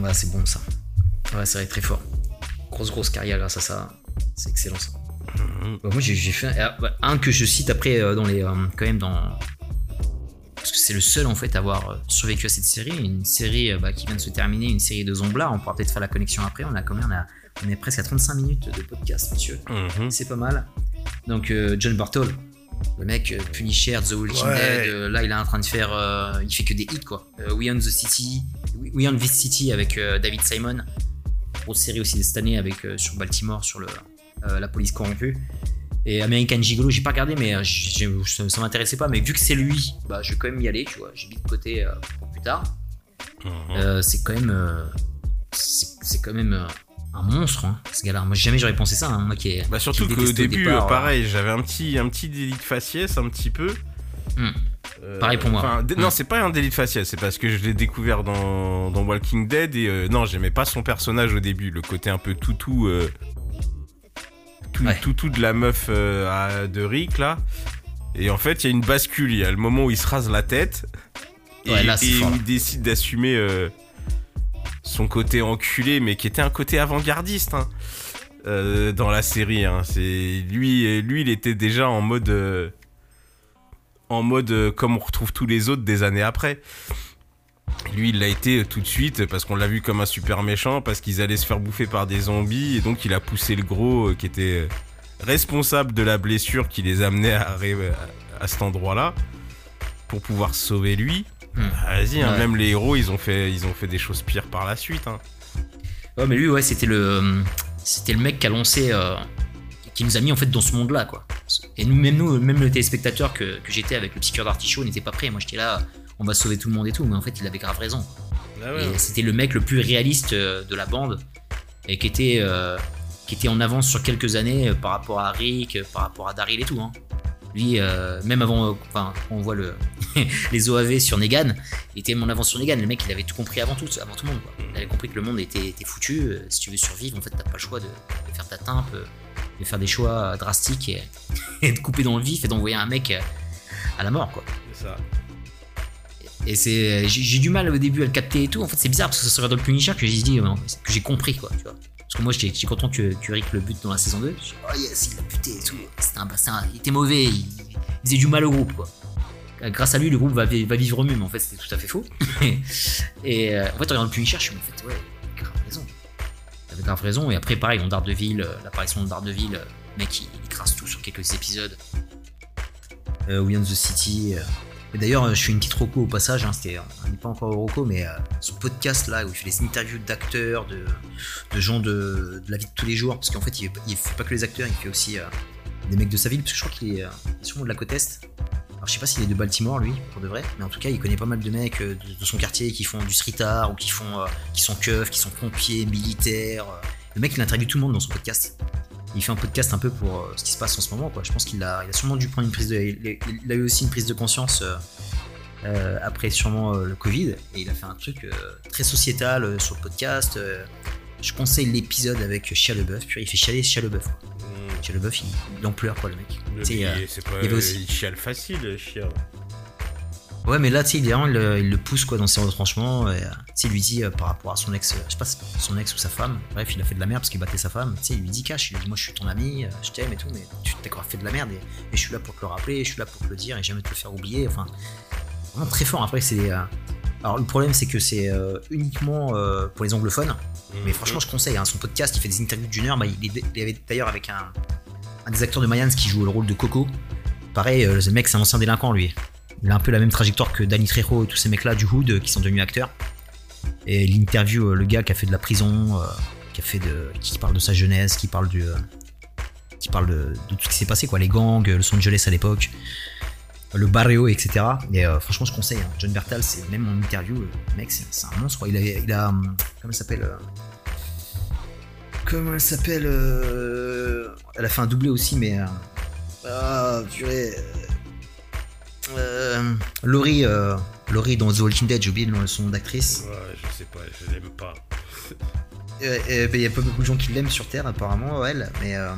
Ouais, c'est bon ça. Ouais, c'est vrai, très fort. Grosse, grosse carrière grâce à ça. C'est excellent ça. Mhm. Bah, moi j'ai fait un, bah, un que je cite après euh, dans les euh, quand même dans parce que c'est le seul en fait à avoir euh, survécu à cette série une série euh, bah, qui vient de se terminer une série de Zombla on pourra peut-être faire la connexion après on a combien on a On est presque à 35 minutes de podcast, monsieur. Mhm. C'est pas mal. Donc, euh, John Bartol, le mec euh, Punisher, The Walking Ouais. Dead, euh, là, il est en train de faire. euh, il fait que des hits, quoi. Euh, We Own the City, We We Own This City avec euh, David Simon. Grosse série aussi de cette année avec, euh, sur Baltimore, sur le, euh, la police corrompue. Et American Gigolo, j'ai pas regardé, mais euh, j'ai- ça, ça m'intéressait pas. Mais vu que c'est lui, bah, je vais quand même y aller, tu vois. J'ai mis de côté euh, pour plus tard. Mhm. Euh, c'est quand même. euh, c'est c'est quand même euh, un monstre, hein, ce gars-là. Moi, jamais j'aurais pensé ça. hein, moi qui est. Bah surtout qu'au début, départ, euh, pareil, j'avais un petit, un petit délit de faciès, un petit peu. Hmm. Euh, Pareil pour moi. dé- Hmm. Non, c'est pas un délit de faciès, c'est parce que je l'ai découvert dans, dans Walking Dead et euh, non, j'aimais pas son personnage au début, le côté un peu toutou, euh, tout, Ouais. toutou de la meuf euh, à- de Rick là. Et en fait, il y a une bascule, il y a le moment où il se rase la tête et, Ouais, là, c'est et fort, là. il décide d'assumer euh, son côté enculé, mais qui était un côté avant-gardiste. hein, euh, dans la série. hein. C'est lui, lui, il était déjà en mode, euh, en mode euh, comme on retrouve tous les autres des années après. Lui, il l'a été tout de suite parce qu'on l'a vu comme un super méchant, parce qu'ils allaient se faire bouffer par des zombies et donc il a poussé le gros qui était responsable de la blessure qui les amenait à, à, cet endroit-là pour pouvoir sauver lui. Hmm. Vas-y, hein, Ouais. même les héros, ils ont fait, ils ont fait des choses pires par la suite. hein. Ouais, mais lui, ouais, c'était le, c'était le mec qui a lancé, euh, qui nous a mis en fait dans ce monde-là, quoi. Et nous, même nous, même le téléspectateur que, que j'étais avec le cœur d'artichaut n'était pas prêt. Moi, j'étais là, on va sauver tout le monde et tout, mais en fait, il avait grave raison. Et c'était le mec le plus réaliste euh, de la bande et qui était, euh, qui était en avance sur quelques années par rapport à Rick, par rapport à Daryl et tout. hein. Lui, euh, même avant, euh, enfin, quand on voit le, les OAV sur Negan, il était en avance sur Negan. Le mec, il avait tout compris avant tout, avant tout le monde. Quoi. Il avait compris que le monde était, était foutu. euh, Si tu veux survivre, en fait, t'as pas le choix de, de faire ta timpe, de faire des choix drastiques et, et de couper dans le vif et d'envoyer un mec à la mort, quoi. C'est ça. Et c'est, j'ai j'ai du mal au début à le capter et tout. En fait, c'est bizarre parce que ça serait dans le Punisher que j'ai dit, que j'ai compris quoi, tu vois. Parce que moi, j'étais content que, Rick le bute dans la saison 2. Je dis, oh yes, il a buté et tout. C'était un, un- il était mauvais, il, faisait du mal au groupe quoi. Grâce à lui, le groupe va, vi- va vivre mieux, mais en fait, c'était tout à fait faux. et euh, en fait, en regardant le Punisher, je suis en fait, ouais, grave raison. Il avait grave raison. Et après, pareil, dans Daredevil, euh, l'apparition de Daredevil, euh, mec, il, écrase tout sur quelques épisodes. Euh, We the City. Et d'ailleurs, euh, je fais une petite roco au passage, hein, c'était, on n'est pas encore au roco, mais euh, ce podcast là où il fait des interviews d'acteurs, de, gens de, la vie de tous les jours, parce qu'en fait, il, il fait pas que les acteurs, il fait aussi euh, des mecs de sa ville, parce que je crois qu'il est, euh, sûrement de la côte Est. Alors, je sais pas s'il est de Baltimore, lui, pour de vrai, mais en tout cas, il connaît pas mal de mecs euh, de, son quartier qui font du street art, ou qui, font, euh, qui sont keufs, qui sont pompiers, militaires. euh. Le mec, il interviewe tout le monde dans son podcast. Il fait un podcast un peu pour euh, ce qui se passe en ce moment, quoi. Je pense qu'il a, il a sûrement dû prendre une prise de. Il, a- il a eu aussi une prise de conscience. euh, euh, après sûrement le Covid et il a fait un truc très sociétal sur le podcast. je conseille l'épisode avec Chia Leboeuf, puis il fait chialer Chia Leboeuf. quoi. Chia Leboeuf, il, il en pleure quoi le mec. Le pas, il avait aussi- il chiale facile, le chien. Ouais, mais là, tu sais, il, vraiment, il, le- pousse quoi dans ses retranchements. Et, euh, tu sais, il lui dit euh, par rapport à son ex, euh, je sais pas, si son ex ou sa femme. Bref, il a fait de la merde parce qu'il battait sa femme. Tu sais, il lui dit cash. Il lui dit, moi, je suis ton ami, euh, je t'aime et tout, mais tu t'as encore fait de la merde et, et je suis là pour te le rappeler, je suis là pour te le dire et jamais te le faire oublier. Enfin, vraiment très fort. Après, c'est. euh, alors, le problème, c'est que c'est euh, uniquement euh, pour les anglophones. Mais franchement, je conseille. hein, son podcast, il fait des interviews d'une heure. Bah, il, est- il avait d'ailleurs avec un, un des acteurs de Mayans qui joue le rôle de Coco. Pareil, euh, le mec, c'est un ancien délinquant, lui. Il a un peu la même trajectoire que Danny Trejo et tous ces mecs-là du Hood euh, qui sont devenus acteurs. Et il interview euh, le gars qui a fait de la prison, euh, qui parle de sa jeunesse, qui parle de, tout ce qui s'est passé, quoi, les gangs, Los Angeles à l'époque, le barrio, etc. Et franchement, je conseille. hein. John Bertal, c'est même en interview, le mec, c'est un monstre. Il a, hum, comment il s'appelle euh, Comment elle s'appelle Elle a fait un doublé aussi, mais. Ah, purée. Euh, Laurie, euh, Laurie dans The Walking Dead, j'ai oublié le son nom d'actrice. Ouais, je sais pas, je l'aime pas. Euh, euh, Il y a pas beaucoup de gens qui l'aiment sur Terre, apparemment, elle, mais. Euh,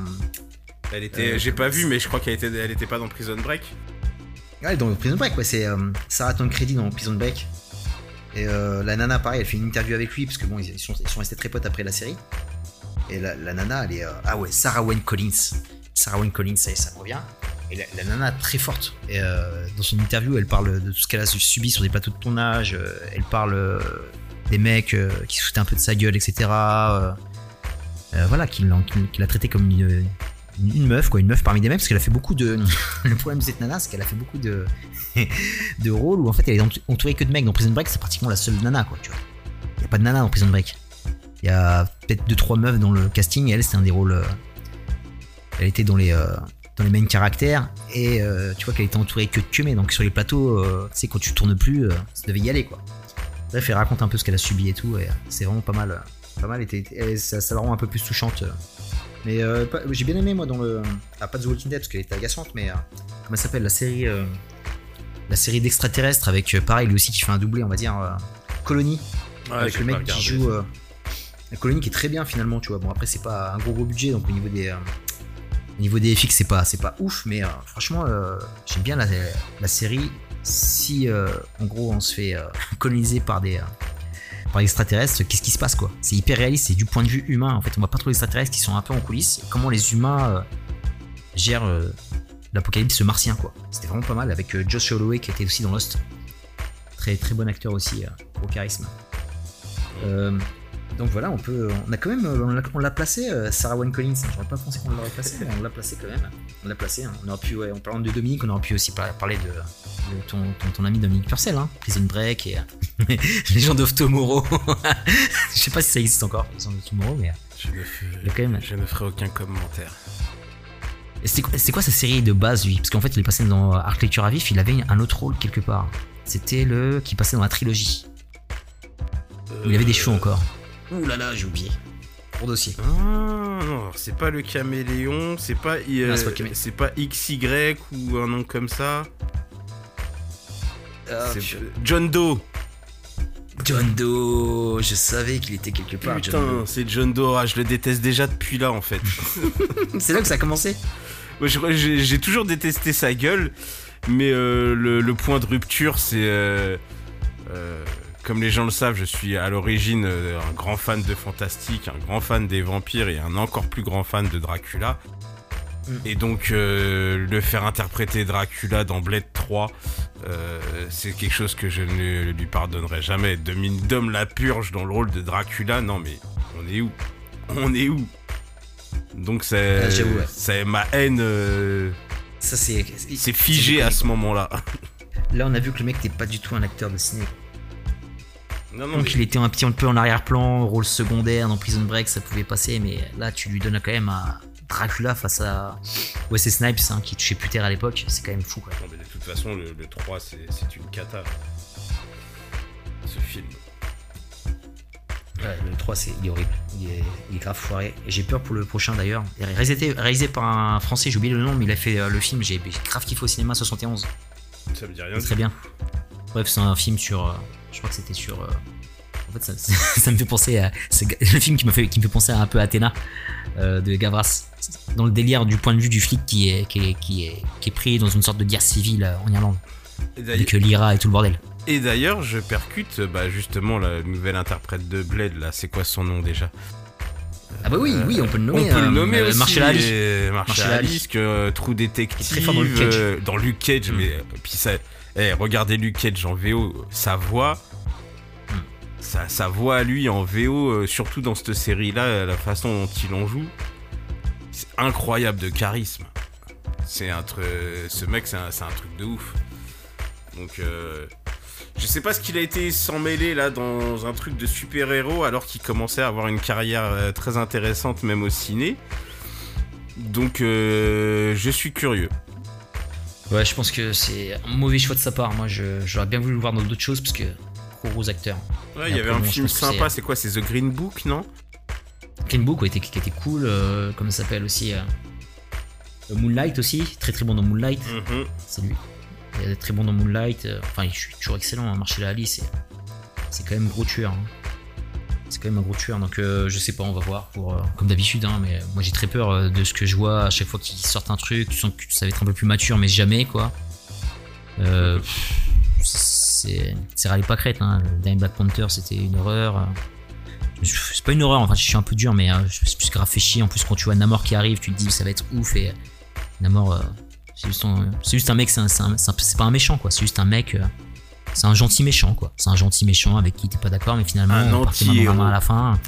Elle était, Euh, j'ai pas vu, mais je crois qu'elle était, elle était pas dans Prison Break. ouais, dans Prison Break, ouais, c'est euh, Sarah Tancredi dans Prison Break. Et euh, la nana, pareil, elle fait une interview avec lui, parce que bon, ils sont, ils sont restés très potes après la série. Et la, la nana, elle est. euh, ah ouais, Sarah Wayne Collins. Sarah Wayne Collins, ça, ça revient. Et la, nana, très forte. Euh, dans son interview, elle parle de tout ce qu'elle a subi sur des plateaux de tournage. euh, elle parle euh, des mecs qui se un peu de sa gueule, etc. voilà, qu'il l'a traité comme une, meuf, quoi, une meuf parmi des meufs, parce qu'elle a fait beaucoup de. Le problème de cette nana, c'est qu'elle a fait beaucoup de, de rôles où en fait elle est entou- entourée que de mecs. Dans Prison Break, c'est pratiquement la seule nana, quoi, tu vois. Il a pas de nana dans Prison Break. Il y a peut-être deux trois meufs dans le casting, et elle, c'était un des rôles. Euh, elle était dans les. euh, dans les main caractères et euh, tu vois qu'elle était entourée que de cumés donc sur les plateaux euh, tu sais quand tu tournes plus euh, ça devait y aller quoi. Bref elle raconte un peu ce qu'elle a subi et tout et euh, c'est vraiment pas mal euh, pas mal. Et, et ça, ça la rend un peu plus touchante euh. mais euh, j'ai bien aimé moi dans le ah, pas The Walking Dead parce qu'elle était agaçante mais euh, comment elle s'appelle la série euh, la série d'extraterrestres avec euh, pareil lui aussi qui fait un doublé on va dire euh, Colony. Avec le mec qui joue euh, la colonie qui est très bien finalement tu vois. Bon après c'est pas un gros gros budget donc au niveau des euh, au niveau des FX c'est pas c'est pas ouf mais euh, franchement euh, j'aime bien la, série. Si euh, en gros on se fait coloniser par des par extraterrestres qu'est-ce qui se passe quoi? C'est hyper réaliste c'est du point de vue humain en fait. On voit pas trop les extraterrestres qui sont un peu en coulisses. Comment les humains gèrent l'apocalypse martien quoi? C'était vraiment pas mal avec Josh Holloway qui était aussi dans Lost. Très très bon acteur aussi gros charisme donc voilà, on peut, on a quand même, on l'a- placé, euh, Sarah Wayne Collins. J'aurais pas pensé qu'on l'aurait placé, mais on l'a placé quand même. On l'a placé. hein. On aurait pu, ouais, en parlant de Dominique, on aurait pu aussi par- parler de, de ton, ton, ton ami Dominique Purcell, hein, Prison Break et euh, Legend of Tomorrow. Je sais pas si ça existe encore, Legend of Tomorrow, mais. euh, Je ne, a quand même- je ne ferai aucun commentaire. C'était quoi, quoi sa série de base, lui? Parce qu'en fait, il est passé dans Arc Lecture à Vif, il avait un autre rôle quelque part. C'était le qui passait dans la trilogie. Il avait des cheveux encore. Ouh là là, j'ai oublié. Gros dossier. Ah, non, alors, c'est pas le caméléon, c'est pas, Non, c'est pas euh, c'est XY ou un nom comme ça. Ah, John Doe. John Doe, je savais qu'il était quelque part. John Putain, c'est John Doe. Ah, je le déteste déjà depuis là en fait. C'est là que ça a commencé. Ouais, j'ai toujours détesté sa gueule, mais euh, le, le point de rupture, c'est. euh, euh, comme les gens le savent, je suis à l'origine euh, un grand fan de fantastique, un grand fan des vampires et un encore plus grand fan de Dracula. Mm. Et donc, euh, le faire interpréter Dracula dans Blade 3, euh, c'est quelque chose que je ne lui pardonnerai jamais. Dom, Dom la purge dans le rôle de Dracula, non mais on est où? On est où? Donc c'est Ah, ouais. c'est ma haine, euh, Ça, c'est. figé à ce moment-là. Là, on a vu que le mec n'était pas du tout un acteur de ciné. Non, non, Donc, mais- il était un petit peu en arrière-plan, rôle secondaire dans Prison Break, ça pouvait passer, mais là, tu lui donnes quand même un Dracula face à Wesley Snipes, hein, qui touchait plus terre à l'époque. C'est quand même fou, quoi. Non, mais de toute façon, le, le 3, c'est une cata. Ce film. Ouais, le 3, c'est, il est horrible. Il est, il est grave foiré. J'ai peur pour le prochain d'ailleurs. Réalisé, réalisé par un français, j'ai oublié le nom, mais il a fait euh, le film. J'ai grave kiffé au cinéma 71. Ça me dit rien. Très bien. Bref, c'est un film sur. euh, je crois que c'était sur. euh, en fait, ça, ça me fait penser à. C'est le film qui me fait, qui me fait penser un peu à Athéna euh, de Gavras. Dans le délire du point de vue du flic qui est, qui est, qui est, qui est pris dans une sorte de guerre civile euh, en Irlande. Avec l'IRA et tout le bordel. Et d'ailleurs, je percute bah, justement la nouvelle interprète de Blade, là, c'est quoi son nom déjà? Ah bah oui, oui, on peut le nommer. On peut le nommer euh, aussi. Marshall Ali. et Marshall Marshall Ali. Ali, que euh, très fort dans Luke Cage. dans Luke Cage, mais puis ça. Eh, regardez Luke Cage en VO, sa voix. Sa, voix à lui en VO, euh, surtout dans cette série-là, la façon dont il en joue, c'est incroyable de charisme. C'est un truc. Ce mec, c'est un, truc de ouf. Donc, euh, je sais pas ce qu'il a été s'en mêler là dans un truc de super-héros alors qu'il commençait à avoir une carrière euh, très intéressante même au ciné. Donc, euh, je suis curieux. Ouais, je pense que c'est un mauvais choix de sa part. Moi, je- j'aurais bien voulu le voir dans d'autres choses parce que gros gros acteur. Ouais, il y avait un bon, film sympa, c'est- quoi C'est The Green Book, non? Clean Book qui était, qui était cool, euh, comme ça s'appelle aussi. euh, Moonlight aussi, très très bon dans Moonlight, Mhm. c'est lui. Il est très bon dans Moonlight. euh, enfin, je suis toujours excellent. Hein, Marshall Ali, c'est c'est quand même gros tueur. hein. C'est quand même un gros tueur. Donc, euh, je sais pas, on va voir. Pour, euh, comme d'habitude, hein, mais moi j'ai très peur euh, de ce que je vois à chaque fois qu'ils sortent un truc. Tu sens que ça va être un peu plus mature, mais jamais quoi. C'est c'est râler pas crête. Hein. Le dernier Black Panther, c'était une horreur. C'est pas une horreur, enfin je suis un peu dur, mais me suis grave fait chier. En plus, quand tu vois Namor qui arrive, tu te dis ça va être ouf. Et Namor, c'est juste, c'est juste un mec, c'est c'est c'est c'est pas un méchant quoi. C'est juste un mec, c'est un gentil méchant quoi. C'est un gentil méchant avec qui t'es pas d'accord, mais finalement, Un on partait main dans la main à la fin.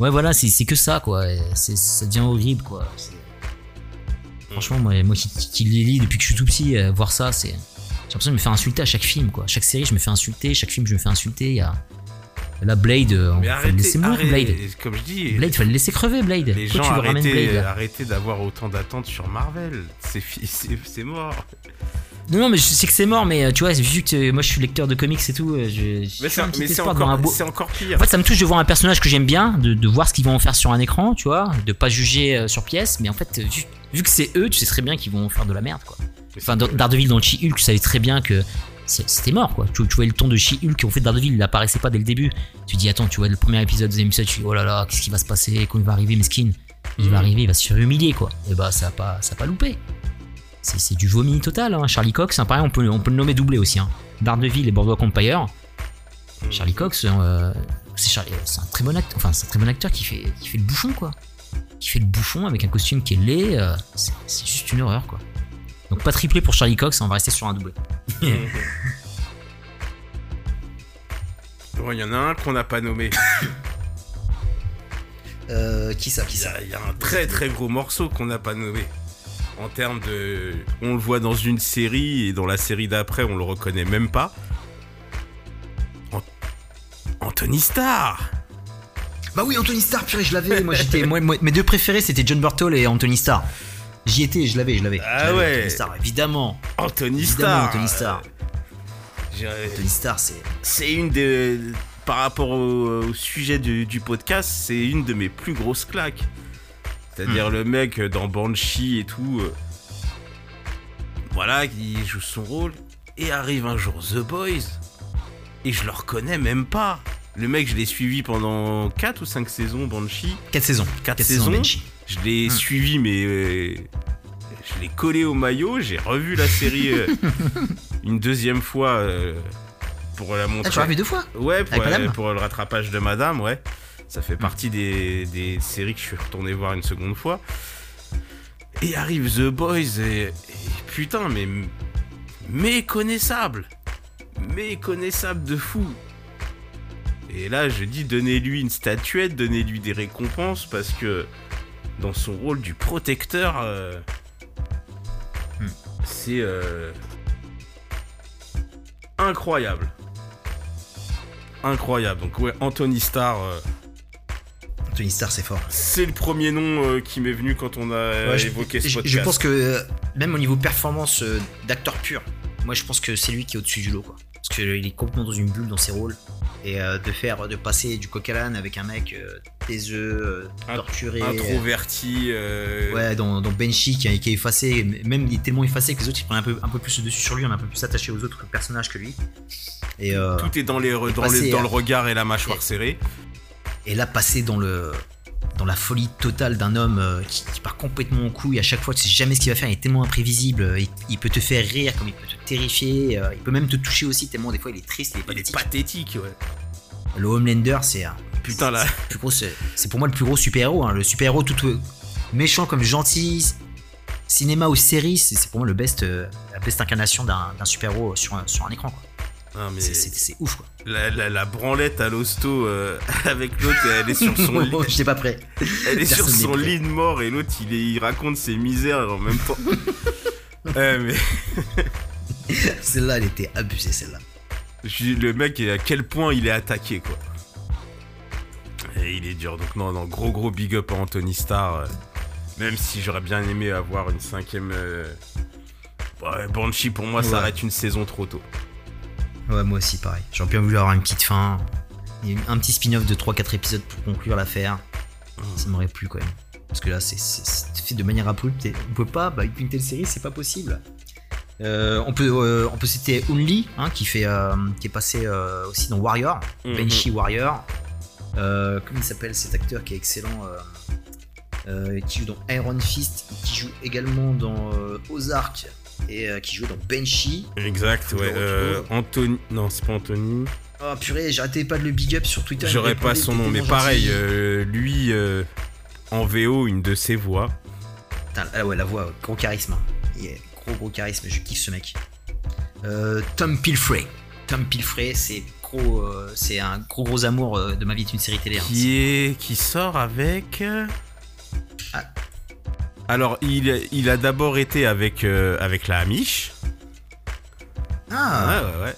Ouais, voilà, c'est que ça, quoi. Ça devient horrible, quoi. Franchement, moi, moi qui, qui les lis depuis que je suis tout petit, euh, voir ça, c'est. J'ai l'impression de me faire insulter à chaque film, quoi. Chaque série, je me fais insulter. Chaque film, je me fais insulter. Il y a. Là, Blade, euh, on Mais faut le arrêtez, laisser mourir, arrêtez, Blade. comme je dis, Blade, fallait le laisser crever, Blade. les Pourquoi gens arrêtez, arrêtez d'avoir autant d'attentes sur Marvel. C'est mort. Non, non, mais je sais que c'est mort, mais euh, tu vois, vu que euh, moi je suis lecteur de comics et tout, euh, je, je Mais c'est encore, beau- encore pire. En fait, ça me touche de voir un personnage que j'aime bien, de, de voir ce qu'ils vont en faire sur un écran, tu vois, de pas juger sur pièce, mais en fait, vu, vu que c'est eux, tu sais très bien qu'ils vont faire de la merde, quoi. Enfin, dans Daredevil dans She-Hulk, tu savais très bien que c'était mort, quoi. Tu, tu voyais le ton de She-Hulk en fait Daredevil, il apparaissait pas dès le début. Tu dis, attends, tu vois le premier épisode, deuxième épisode, tu dis, oh là là, qu'est-ce qui va se passer, quand il va arriver, Meskin Il va Mhm. arriver, il va se faire humilier, quoi. Et bah, ça a pas, ça a pas loupé. C'est c'est du vomi total, hein. Charlie Cox, hein, pareil, on peut, on peut le nommer doublé aussi, hein. Daredevil et Boardwalk Empire. Charlie Cox, euh, c'est Charlie- c'est un très bon acteur, enfin c'est un très bon acteur qui fait, qui fait le bouffon quoi, qui fait le bouffon avec un costume qui est laid, euh, c'est c'est juste une horreur quoi. Donc pas triplé pour Charlie Cox, on va rester sur un doublé. Bon, il y en a un qu'on n'a pas nommé. Euh, qui ça, Il y, a, il y a un très très gros morceau qu'on n'a pas nommé. En termes de. On le voit dans une série et dans la série d'après, on le reconnaît même pas. An- Anthony Starr Bah oui, Anthony Starr, purée, je l'avais. Moi j'étais, moi, moi, mes deux préférés c'était John Burtle et Anthony Starr. J'y étais, je l'avais, je l'avais. Ah Je ouais. Anthony Starr, évidemment. Anthony Starr Anthony Starr. Anthony Starr, c'est. C'est une des. Par rapport au, au sujet du, du podcast, c'est une de mes plus grosses claques. C'est-à-dire le mec dans Banshee et tout. euh, voilà, il joue son rôle. Et arrive un jour The Boys. Et je le reconnais même pas. Le mec, je l'ai suivi pendant 4 ou 5 saisons, Banshee. 4 saisons. 4 Quatre saisons. Banshee. Je l'ai Hmm. suivi, mais euh, je l'ai collé au maillot. J'ai revu la série euh, une deuxième fois euh, pour la montrer. Ah, tu l'as vu deux fois Ouais, pour, Avec Madame euh, pour le rattrapage de Madame, ouais. Ça fait partie des, des séries que je suis retourné voir une seconde fois. Et arrive The Boys et, et putain, mais méconnaissable. Méconnaissable de fou. Et là, je dis, donnez-lui une statuette, donnez-lui des récompenses parce que dans son rôle du protecteur, euh, Hmm. c'est euh, incroyable. Incroyable. Donc ouais, Anthony Starr, euh, Anthony Starr, c'est fort. c'est le premier nom euh, qui m'est venu quand on a Ouais, je- évoqué ce je, podcast. je pense que euh, même au niveau performance euh, d'acteur pur, moi je pense que c'est lui qui est au-dessus du lot quoi. Parce qu'il est complètement dans une bulle dans ses rôles. Et de faire, de passer du coq à l'âne avec un mec taiseux, torturé. Introverti. euh, Ouais, dans, dans Banshee qui, est- qui est effacé, même il est tellement effacé que les autres ils prennent un peu, un peu plus le dessus sur lui, on est un peu plus attaché aux autres personnages que lui. Et, euh, Tout est dans, les, dans, les- le regard et la mâchoire serrée. Et là, passer dans le dans la folie totale d'un homme euh, qui, qui part complètement en couille à chaque fois, tu sais jamais ce qu'il va faire, il est tellement imprévisible, euh, il, il peut te faire rire comme il peut te terrifier, euh, il peut même te toucher aussi tellement des fois il est triste, il est Il est pathétique. ouais. Le Homelander, c'est Putain, là. c'est pour moi le plus gros super-héros, hein, le super-héros tout euh, méchant comme gentil, cinéma ou série, c'est pour moi le best, euh, la best incarnation d'un super-héros sur, un- sur un écran. quoi. Mais C'est- C'est c'est ouf quoi. la, la- la branlette à l'hosto euh, avec l'autre, elle est sur son lit. J'étais pas prêt. Elle est sur son lit de mort et l'autre il, raconte ses misères en même temps. Ouais, mais Celle-là, elle était abusée celle-là. le mec, à quel point il est attaqué quoi. Et il est dur. Donc, non, non, gros gros big up à Anthony Starr. euh, même si j'aurais bien aimé avoir une cinquième. euh, Ouais, Banshee pour moi Ouais. s'arrête une saison trop tôt. Ouais, moi aussi, pareil. J'aurais bien voulu avoir une petite fin. Un petit spin-off de 3-4 épisodes pour conclure l'affaire. Ça m'aurait plu quand même. Parce que là, c'est fait de manière abrupte. et On peut pas, bah, avec une telle série, c'est pas possible. Euh, on, peut, euh, on peut citer Unli, hein, qui, fait, euh, qui est passé aussi dans Warrior. Banshee Warrior. Comment il s'appelle cet acteur qui est excellent Qui joue dans Iron Fist, qui joue également dans Ozark et euh, qui joue dans Banshee. Exact, ouais. euh. Anthony. Non, c'est pas Anthony. Oh purée, j'arrêtais pas de le big up sur Twitter. J'aurais pas son nom, mais pareil, euh, lui, en VO, une de ses voix. Putain, ah ouais, la voix, gros charisme. Il est gros gros charisme, je kiffe ce mec. Tom Pilfrey. Tom Pilfrey, c'est gros c'est un gros gros amour de ma vie, c'est une série télé. hein. qui est qui sort avec. Ah. Alors il, il a d'abord été avec euh, avec la Amish. Ah, Ouais ouais ouais.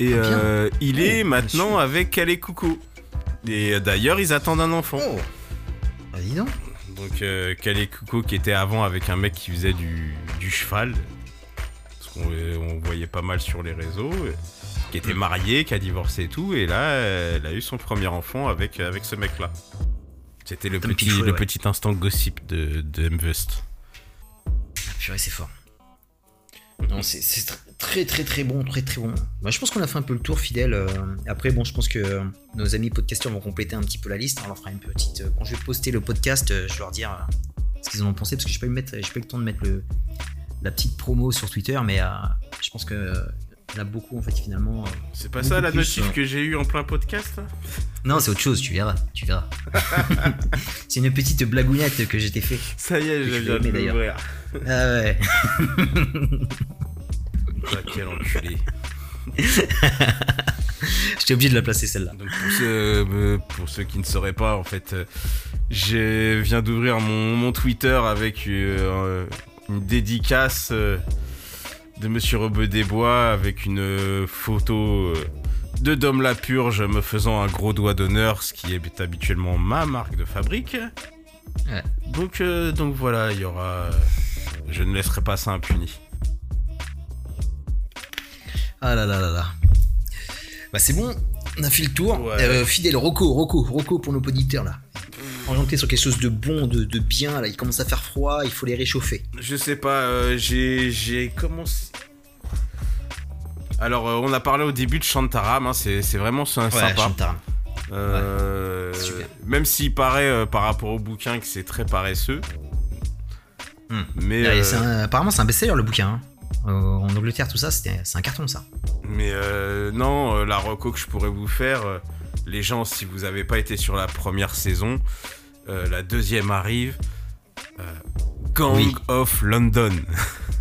Et Ah, euh, il est Oh, maintenant avec Calais Coucou. Et euh, d'ailleurs ils attendent un enfant. oh. Bah, dis donc. Donc euh, Calais Coucou qui était avant avec un mec qui faisait du, du cheval. Parce qu'on on voyait pas mal sur les réseaux. Qui était marié, qui a divorcé et tout. Et là, elle a eu son premier enfant avec, avec ce mec-là. C'était le, petit, Pichou, le ouais. petit instant gossip de, de Mvust. Ah, purée, c'est fort. Non, c'est c'est tr- très très très bon, très très bon. Bah, je pense qu'on a fait un peu le tour fidèle. euh, Après, bon, je pense que euh, nos amis podcasteurs vont compléter un petit peu la liste. On leur fera une petite. euh, Quand je vais poster le podcast, je vais leur dire ce qu'ils en ont pensé parce que j'ai pas eu mettre, j'ai pas eu le temps de mettre le, la petite promo sur Twitter, mais euh, je pense que il y en a beaucoup en fait finalement. euh. C'est pas ça la notif euh. que j'ai eu en plein podcast là? Non, c'est autre chose. Tu verras, tu verras. c'est une petite blagounette que j'ai fait. Ça y est, je viens l'as de l'ouvrir. Ah ouais. Ah, quel enculé. J'étais obligé de la placer celle-là. Donc pour ceux, euh, pour ceux qui ne sauraient pas, en fait, je viens d'ouvrir mon, mon Twitter avec une dédicace de Monsieur Robeux Desbois avec une euh, photo euh, de Dom la Purge me faisant un gros doigt d'honneur, ce qui est habituellement ma marque de fabrique. Ouais. Donc, euh, donc voilà, il y aura. je ne laisserai pas ça impuni. Ah là là là là. Bah c'est bon, on a fait le tour. Ouais. Euh, fidèle, Rocco, Rocco, Rocco pour nos auditeurs là. Orienté sur quelque chose de bon, de, de bien, là, il commence à faire froid, il faut les réchauffer. Je sais pas, euh, j'ai commencé. Alors, euh, on a parlé au début de Shantaram, hein, c'est vraiment c'est un sympa. Shantaram. Euh, super. même s'il paraît euh, par rapport au bouquin que c'est très paresseux. Hmm. Mais, Ouais, c'est un- apparemment c'est un best-seller le bouquin. hein. En Angleterre, tout ça, c'est un carton ça. mais non, la reco que je pourrais vous faire, les gens, si vous avez pas été sur la première saison, la deuxième arrive. Gang Oui. of London.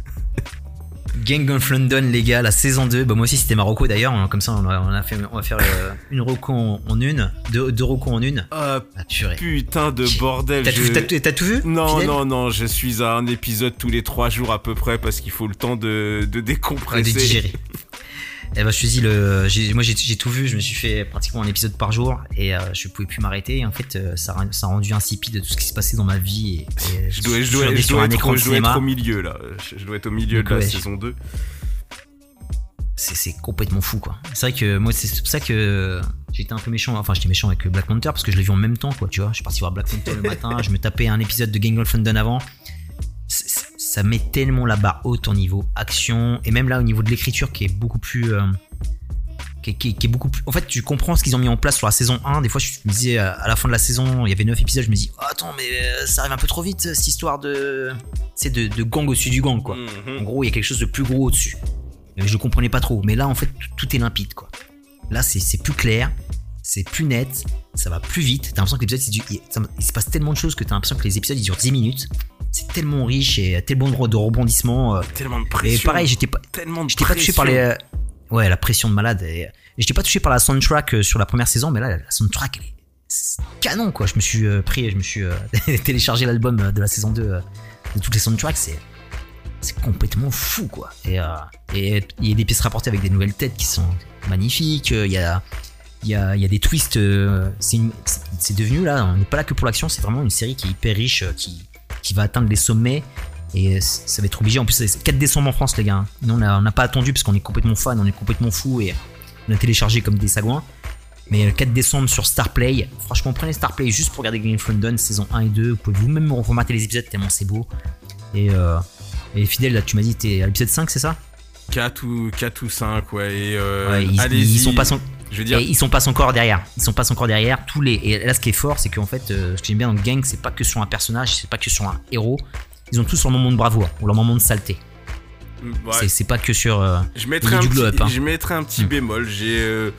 Gang of London, les gars, la saison 2. Bah, moi aussi c'était Marocco d'ailleurs, hein, comme ça on, a, on a fait, on va faire euh, une Rocco en, en une, deux, deux Rocco en une. Ah Ah putain de bordel. T'as je- tout, vu Non, non, non, je suis à un épisode tous les trois jours à peu près parce qu'il faut le temps de, de Ouais, décompresser. de digérer. Eh ben, je te dis, le, moi j'ai tout vu, je me suis fait pratiquement un épisode par jour et euh, je pouvais plus m'arrêter. Et En fait, euh, ça, a- ça a rendu insipide tout ce qui se passait dans ma vie. Et, et Je dois, je dois, je dois être, je dois être au milieu là. Je, dois être au milieu Donc, de la ouais, saison 2. C'est c'est complètement fou quoi. C'est vrai que moi, c'est pour ça que j'étais un peu méchant. Enfin, j'étais méchant avec Black Panther parce que je l'ai vu en même temps quoi, tu vois. Je suis parti voir Black Panther le matin, je me tapais un épisode de Gang of London avant. Ça met tellement la barre haute au niveau action et même là au niveau de l'écriture qui est beaucoup plus. euh, qui, est- qui est- qui est beaucoup plus. En fait, tu comprends ce qu'ils ont mis en place sur la saison 1. Des fois, je me disais à la fin de la saison, il y avait 9 épisodes, je me dis, oh, attends, mais euh, ça arrive un peu trop vite cette histoire de. C'est de, de gang au-dessus du gang quoi. En Mhm. gros, il y a quelque chose de plus gros au-dessus. Je comprenais pas trop. Mais là, en fait, tout, est limpide, quoi. Là, c'est c'est plus clair, c'est plus net, ça va plus vite. T'as l'impression que l'épisode, il se passe tellement de choses que t'as l'impression que les épisodes, ils durent 10 minutes. C'est tellement riche et tellement de, rebondissements. euh. Tellement de Et pression. pareil, j'étais pas, tellement de pas touché par les. euh, Ouais, la pression de malade. Et, et j'étais pas touché par la soundtrack euh, sur la première saison, mais là, la soundtrack, elle est canon, quoi. Je me suis euh, pris, je me suis euh, téléchargé l'album euh, de la saison 2 euh, de toutes les soundtracks. C'est c'est complètement fou, quoi. Et euh, et il y a des pièces rapportées avec des nouvelles têtes qui sont magnifiques. euh, Il y a il y a, il y a des twists. euh, c'est devenu là, on n'est pas là que pour l'action. C'est vraiment une série qui est hyper riche, euh, qui qui va atteindre les sommets. Et euh, ça va être obligé. En plus, c'est 4 décembre en France, les gars. hein. Nous, on n'a pas attendu parce qu'on est complètement fan, on est complètement fou et on a téléchargé comme des sagouins. Mais le 4 décembre sur Starplay, franchement, prenez Starplay juste pour regarder Game of London saison 1 et 2. Vous pouvez vous-même reformater les épisodes tellement c'est beau. Et, euh, et fidèle, là, tu m'as dit, t'es à l'épisode 5, c'est ça? 4 ou, 4 ou 5, ouais. Et euh, Ouais, ils, ils sont pas son- Je veux dire, et ils sont pas encore derrière. Ils sont pas encore derrière. Tous les et là, ce qui est fort, c'est qu'en fait, euh, ce que j'aime bien dans le gang, c'est pas que sur un personnage, c'est pas que sur un héros. Ils ont tous leur moment de bravoure ou leur moment de saleté. ouais, C'est- pas que sur. euh, je mettrai il y a un petit, hein. je mettrai un petit Hmm. bémol. J'ai, euh,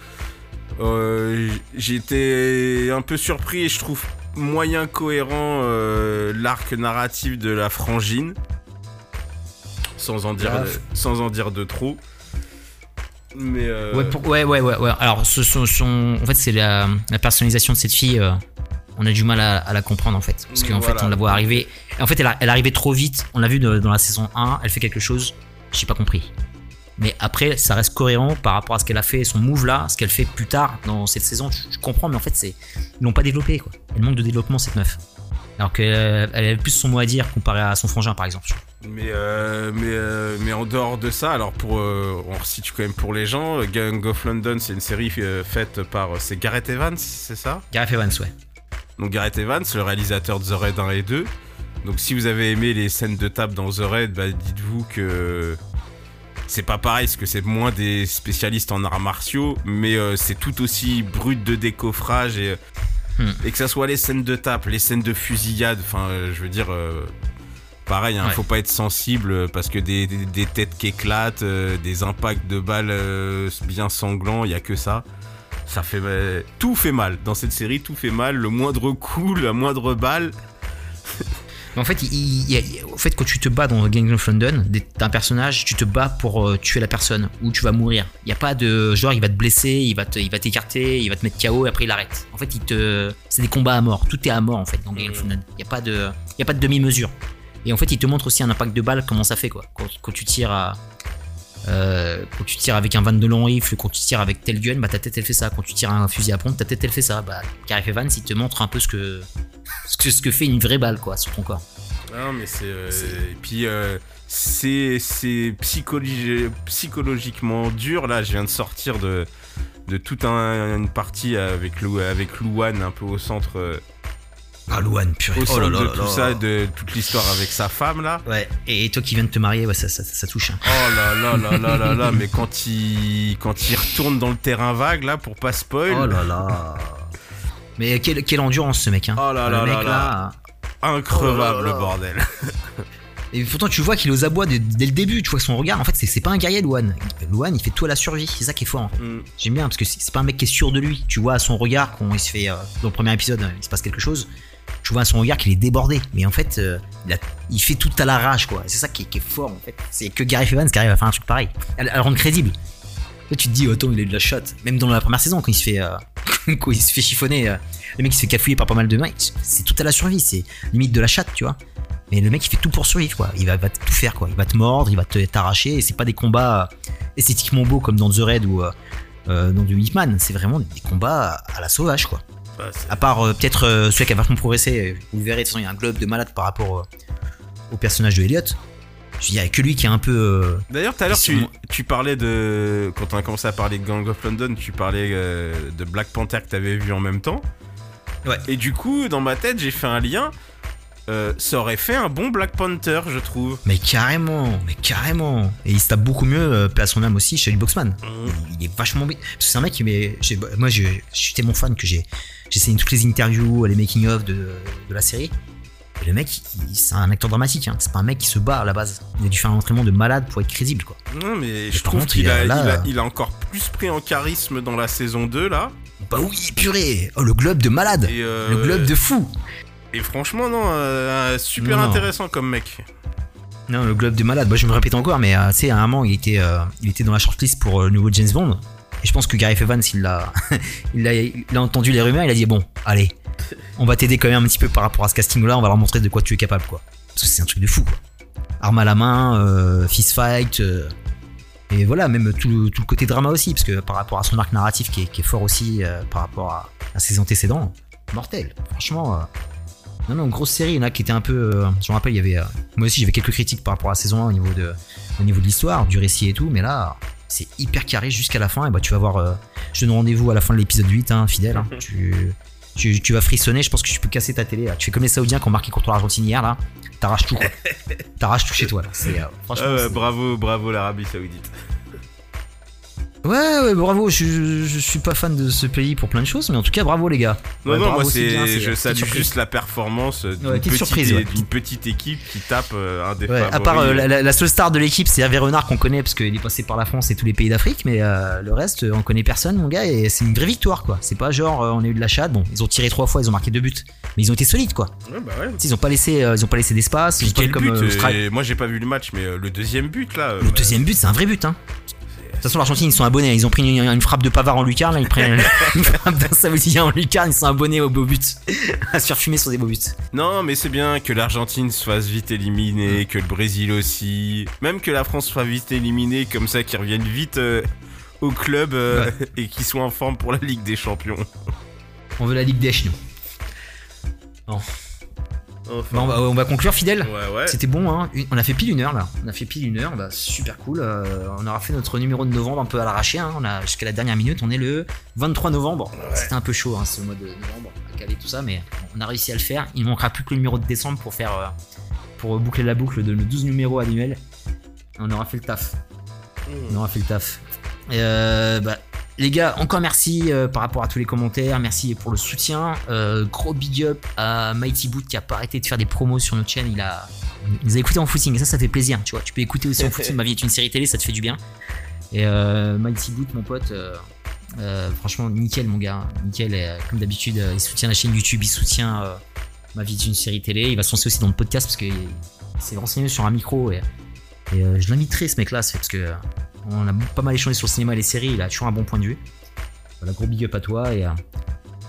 euh, j'ai été un peu surpris et je trouve moyen cohérent euh, l'arc narratif de la frangine. Sans en dire, sans en dire de trop. Mais euh, Ouais, pour- ouais, ouais, ouais, ouais. Alors, ce, en fait, c'est la, la personnalisation de cette fille. euh, on a du mal à, à la comprendre en fait. Parce qu'en fait, on la voit arriver. En fait, elle, elle arrivait trop vite. On l'a vu de- dans la saison 1. Elle fait quelque chose. J'ai pas compris. Mais après, ça reste cohérent par rapport à ce qu'elle a fait, son move là, ce qu'elle fait plus tard dans cette saison. Je, je comprends, mais en fait, c'est ils l'ont pas développé quoi. Elle manque de développement cette meuf. Alors qu'elle elle avait plus son mot à dire comparé à son frangin par exemple. Mais, euh, mais, euh, mais en dehors de ça, alors pour, euh, on resitue quand même pour les gens, Gang of London, c'est une série euh, faite par, c'est Gareth Evans, c'est ça? Gareth Evans, ouais. Donc Gareth Evans, le réalisateur de The Raid 1 et 2. Donc si vous avez aimé les scènes de table dans The Raid, bah, dites-vous que c'est pas pareil, parce que c'est moins des spécialistes en arts martiaux, mais euh, c'est tout aussi brut de décoffrage et, Hmm. et que ça soit les scènes de tape, les scènes de fusillade, enfin euh, je veux dire... euh, Pareil, hein, Ouais. faut pas être sensible euh, parce que des, des- des têtes qui éclatent, euh, des impacts de balles euh, bien sanglants, il y a que ça. Ça fait euh, tout fait mal dans cette série, tout fait mal. Le moindre coup, la moindre balle. Mais en fait, il, il- en fait, quand tu te bats dans Gang of London, t'as un personnage, tu te bats pour euh, tuer la personne ou tu vas mourir. Il n'y a pas de genre, il va te blesser, il va il t'écarter, il va te mettre KO et après il arrête. En fait, il te, c'est des combats à mort. Tout est à mort en fait dans Gang of London. Il n'y a pas de, il y a pas de demi-mesure. Et en fait, il te montre aussi un impact de balle, comment ça fait quoi. Quand, quand tu tires à, euh, quand tu tires avec un 22 long rifle, quand tu tires avec tel gun, bah ta tête elle fait ça. Quand tu tires un fusil à pompe, ta tête elle fait ça. Bah, Gareth Evans, il te montre un peu ce que, ce ce que fait une vraie balle quoi sur ton corps. Non, mais c'est. euh, et puis, euh, c'est c'est psychologi- psychologiquement dur. Là, je viens de sortir de, de toute un- une partie avec, Lou, avec Louane un peu au centre, euh, Ah, Louane, purée. au Oh centre là là de là tout ça, de toute l'histoire avec sa femme là. Ouais, et toi qui viens de te marier, ouais, ça, ça, ça touche. hein. Oh là là là là là là, mais quand il, quand il retourne dans le terrain vague là pour pas spoil. Oh là là. Mais quelle, quelle endurance ce mec, hein. Oh là Le là mec, là là. Oh Increvable là là. le bordel. Et pourtant, tu vois qu'il est aux abois dès, dès le début. Tu vois que son regard, en fait, c'est- pas un guerrier, Luan. Luan, il fait tout à la survie. C'est ça qui est fort. en fait. Mm. J'aime bien parce que c'est c'est pas un mec qui est sûr de lui. Tu vois à son regard quand il se fait euh, dans le premier épisode, il se passe quelque chose. Tu vois à son regard qu'il est débordé. Mais en fait, euh, il, fait tout à la rage, quoi. C'est ça qui est, fort, en fait. C'est que Gareth Evans qui arrive à faire un truc pareil. Elle, elle rend crédible. Là, tu te dis, attends, il a eu de la shot. Même dans la première saison, quand il se fait, euh, quand il se fait chiffonner, euh, le mec il se fait cafouiller par pas mal de mecs. C'est tout à la survie. C'est limite de la chatte, tu vois. Mais le mec il fait tout pour survivre quoi. Il va, tout faire quoi. Il va te mordre, il va t'arracher. Et c'est pas des combats esthétiquement beaux comme dans The Raid ou dans du Hitman. C'est vraiment des combats à la sauvage quoi. Bah, À part euh, peut-être euh, celui qui a vachement progressé. Vous le verrez. De toute façon il y a un globe de malade par rapport euh, au personnage de Elliot. Il y a que lui qui est un peu. euh, D'ailleurs, tout à l'heure, tu, tu parlais de. Quand on a commencé à parler de Gang of London, tu parlais euh, de Black Panther que t'avais vu en même temps. Ouais. Et du coup, dans ma tête, j'ai fait un lien. Euh, ça aurait fait un bon Black Panther, je trouve. Mais carrément, mais carrément. Et il se tape beaucoup mieux, euh, paix à son âme aussi, chez Boxman. Mm. Il, est vachement bien. Parce que c'est un mec qui j'ai- Moi, je, suis tellement fan que j'ai j'ai essayé toutes les interviews, les making-of de, de la série. Et le mec, c'est un acteur dramatique. Hein. C'est pas un mec qui se bat à la base. Il a dû faire un entraînement de malade pour être crédible, quoi. Non, mais je trouve qu'il il a, a- là- il a, il a encore plus pris en charisme dans la saison 2, là. Bah oui, purée Oh, le globe de malade euh, Le globe de fou Et franchement, non, euh, super Non, non. intéressant comme mec. Non, le globe de malade. Moi, je me répète encore, mais euh, tu sais, à un moment, il était, euh, il était dans la shortlist pour le nouveau James Bond. Et je pense que Gareth Evans, il a, il a, il a entendu les rumeurs, il a dit bon, allez, on va t'aider quand même un petit peu par rapport à ce casting-là, on va leur montrer de quoi tu es capable, quoi. Parce que c'est un truc de fou, quoi. Arme à la main, fist fight. euh, et voilà, même tout, le- tout le côté drama aussi, parce que par rapport à son arc narratif qui est, qui est fort aussi par rapport à, à ses antécédents, mortel. Franchement, non, non, grosse série. Il y en a qui étaient un peu. euh, je me rappelle, il y avait. euh, moi aussi, j'avais quelques critiques par rapport à la saison 1 au niveau de, au niveau de l'histoire, du récit et tout, mais là, c'est hyper carré jusqu'à la fin. Et bah, tu vas voir. euh, je donne rendez-vous à la fin de l'épisode 8, hein, fidèle. hein. tu, tu, tu vas frissonner. Je pense que tu peux casser ta télé. là. Tu fais comme les Saoudiens qui ont marqué contre l'Argentine hier, là. T'arraches tout, quoi. T'arraches tout chez toi, là. C'est, euh, franchement. Ah bravo, bravo l'Arabie Saoudite. Ouais, ouais, bravo. Je, je, je suis pas fan de ce pays pour plein de choses, mais en tout cas, bravo, les gars. Non, Ouais, non, bravo, moi, c'est je salue juste la performance d'une, Ouais, petite surprise, ouais. d'une petite équipe qui tape euh, un des à part euh, la, seule star de l'équipe, c'est Hervé Renard qu'on connaît parce qu'il est passé par la France et tous les pays d'Afrique, mais euh, le reste, on connaît personne, mon gars, et c'est une vraie victoire, quoi. C'est pas genre on a eu de la chatte. Bon, ils ont tiré trois fois, ils ont marqué deux buts, mais ils ont été solides, quoi. Ouais, bah Ils ont pas laissé, ils ont pas laissé d'espace. Ils ont pas comme but. Moi, j'ai pas vu le match, mais le deuxième but là. Le deuxième but, c'est un vrai but, hein. Toute façon, l'Argentine, ils sont abonnés. Ils ont pris une, une frappe de Pavard en lucarne. Là, ils prennent une frappe d'un Saoudien en lucarne. Ils sont abonnés aux beaux buts. à se faire fumer sur des beaux buts. Non, mais c'est bien que l'Argentine se fasse vite éliminer, que le Brésil aussi, même que la France soit vite éliminée, comme ça, qu'ils reviennent vite euh, au club euh, et qu'ils soient en forme pour la Ligue des Champions. On veut la Ligue des nous. Enfin, on, va, on va conclure, fidèle. ouais, ouais. C'était bon, hein. On a fait pile une heure là. On a fait pile une heure, bah, super cool. Euh, on aura fait notre numéro de novembre un peu à l'arraché. Hein. On a jusqu'à la dernière minute. On est le 23 novembre. C'était un peu chaud hein, ce mois de novembre à caler tout ça, mais on a réussi à le faire. Il manquera plus que le numéro de décembre pour faire euh, pour boucler la boucle de nos 12 numéros annuels. On aura fait le taf. On aura fait le taf. Euh, bah, les gars, encore merci euh, par rapport à tous les commentaires. Merci pour le soutien. Euh, gros big up à Mighty Boot qui a pas arrêté de faire des promos sur notre chaîne. Il a, il nous a écouté en footing et ça, ça fait plaisir. Tu vois, tu peux écouter aussi en footing. Ma vie est une série télé, ça te fait du bien. Et euh, Mighty Boot, mon pote, euh, franchement, nickel, mon gars. Nickel. Et, comme d'habitude, il soutient la chaîne YouTube, il soutient Ma vie est une série télé. Il va se lancer aussi dans le podcast parce qu'il s'est renseigné sur un micro et, et, je l'inviterai, ce mec-là, c'est parce que on a pas mal échangé sur le cinéma et les séries. Il a toujours un bon point de vue. Voilà, gros big up à toi et, euh,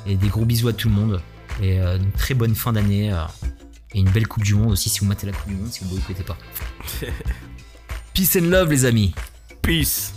et des gros bisous à tout le monde. Et euh, une très bonne fin d'année. euh, et une belle Coupe du Monde aussi si vous matez la Coupe du Monde, si vous ne boycottez pas. Peace and love, les amis. Peace.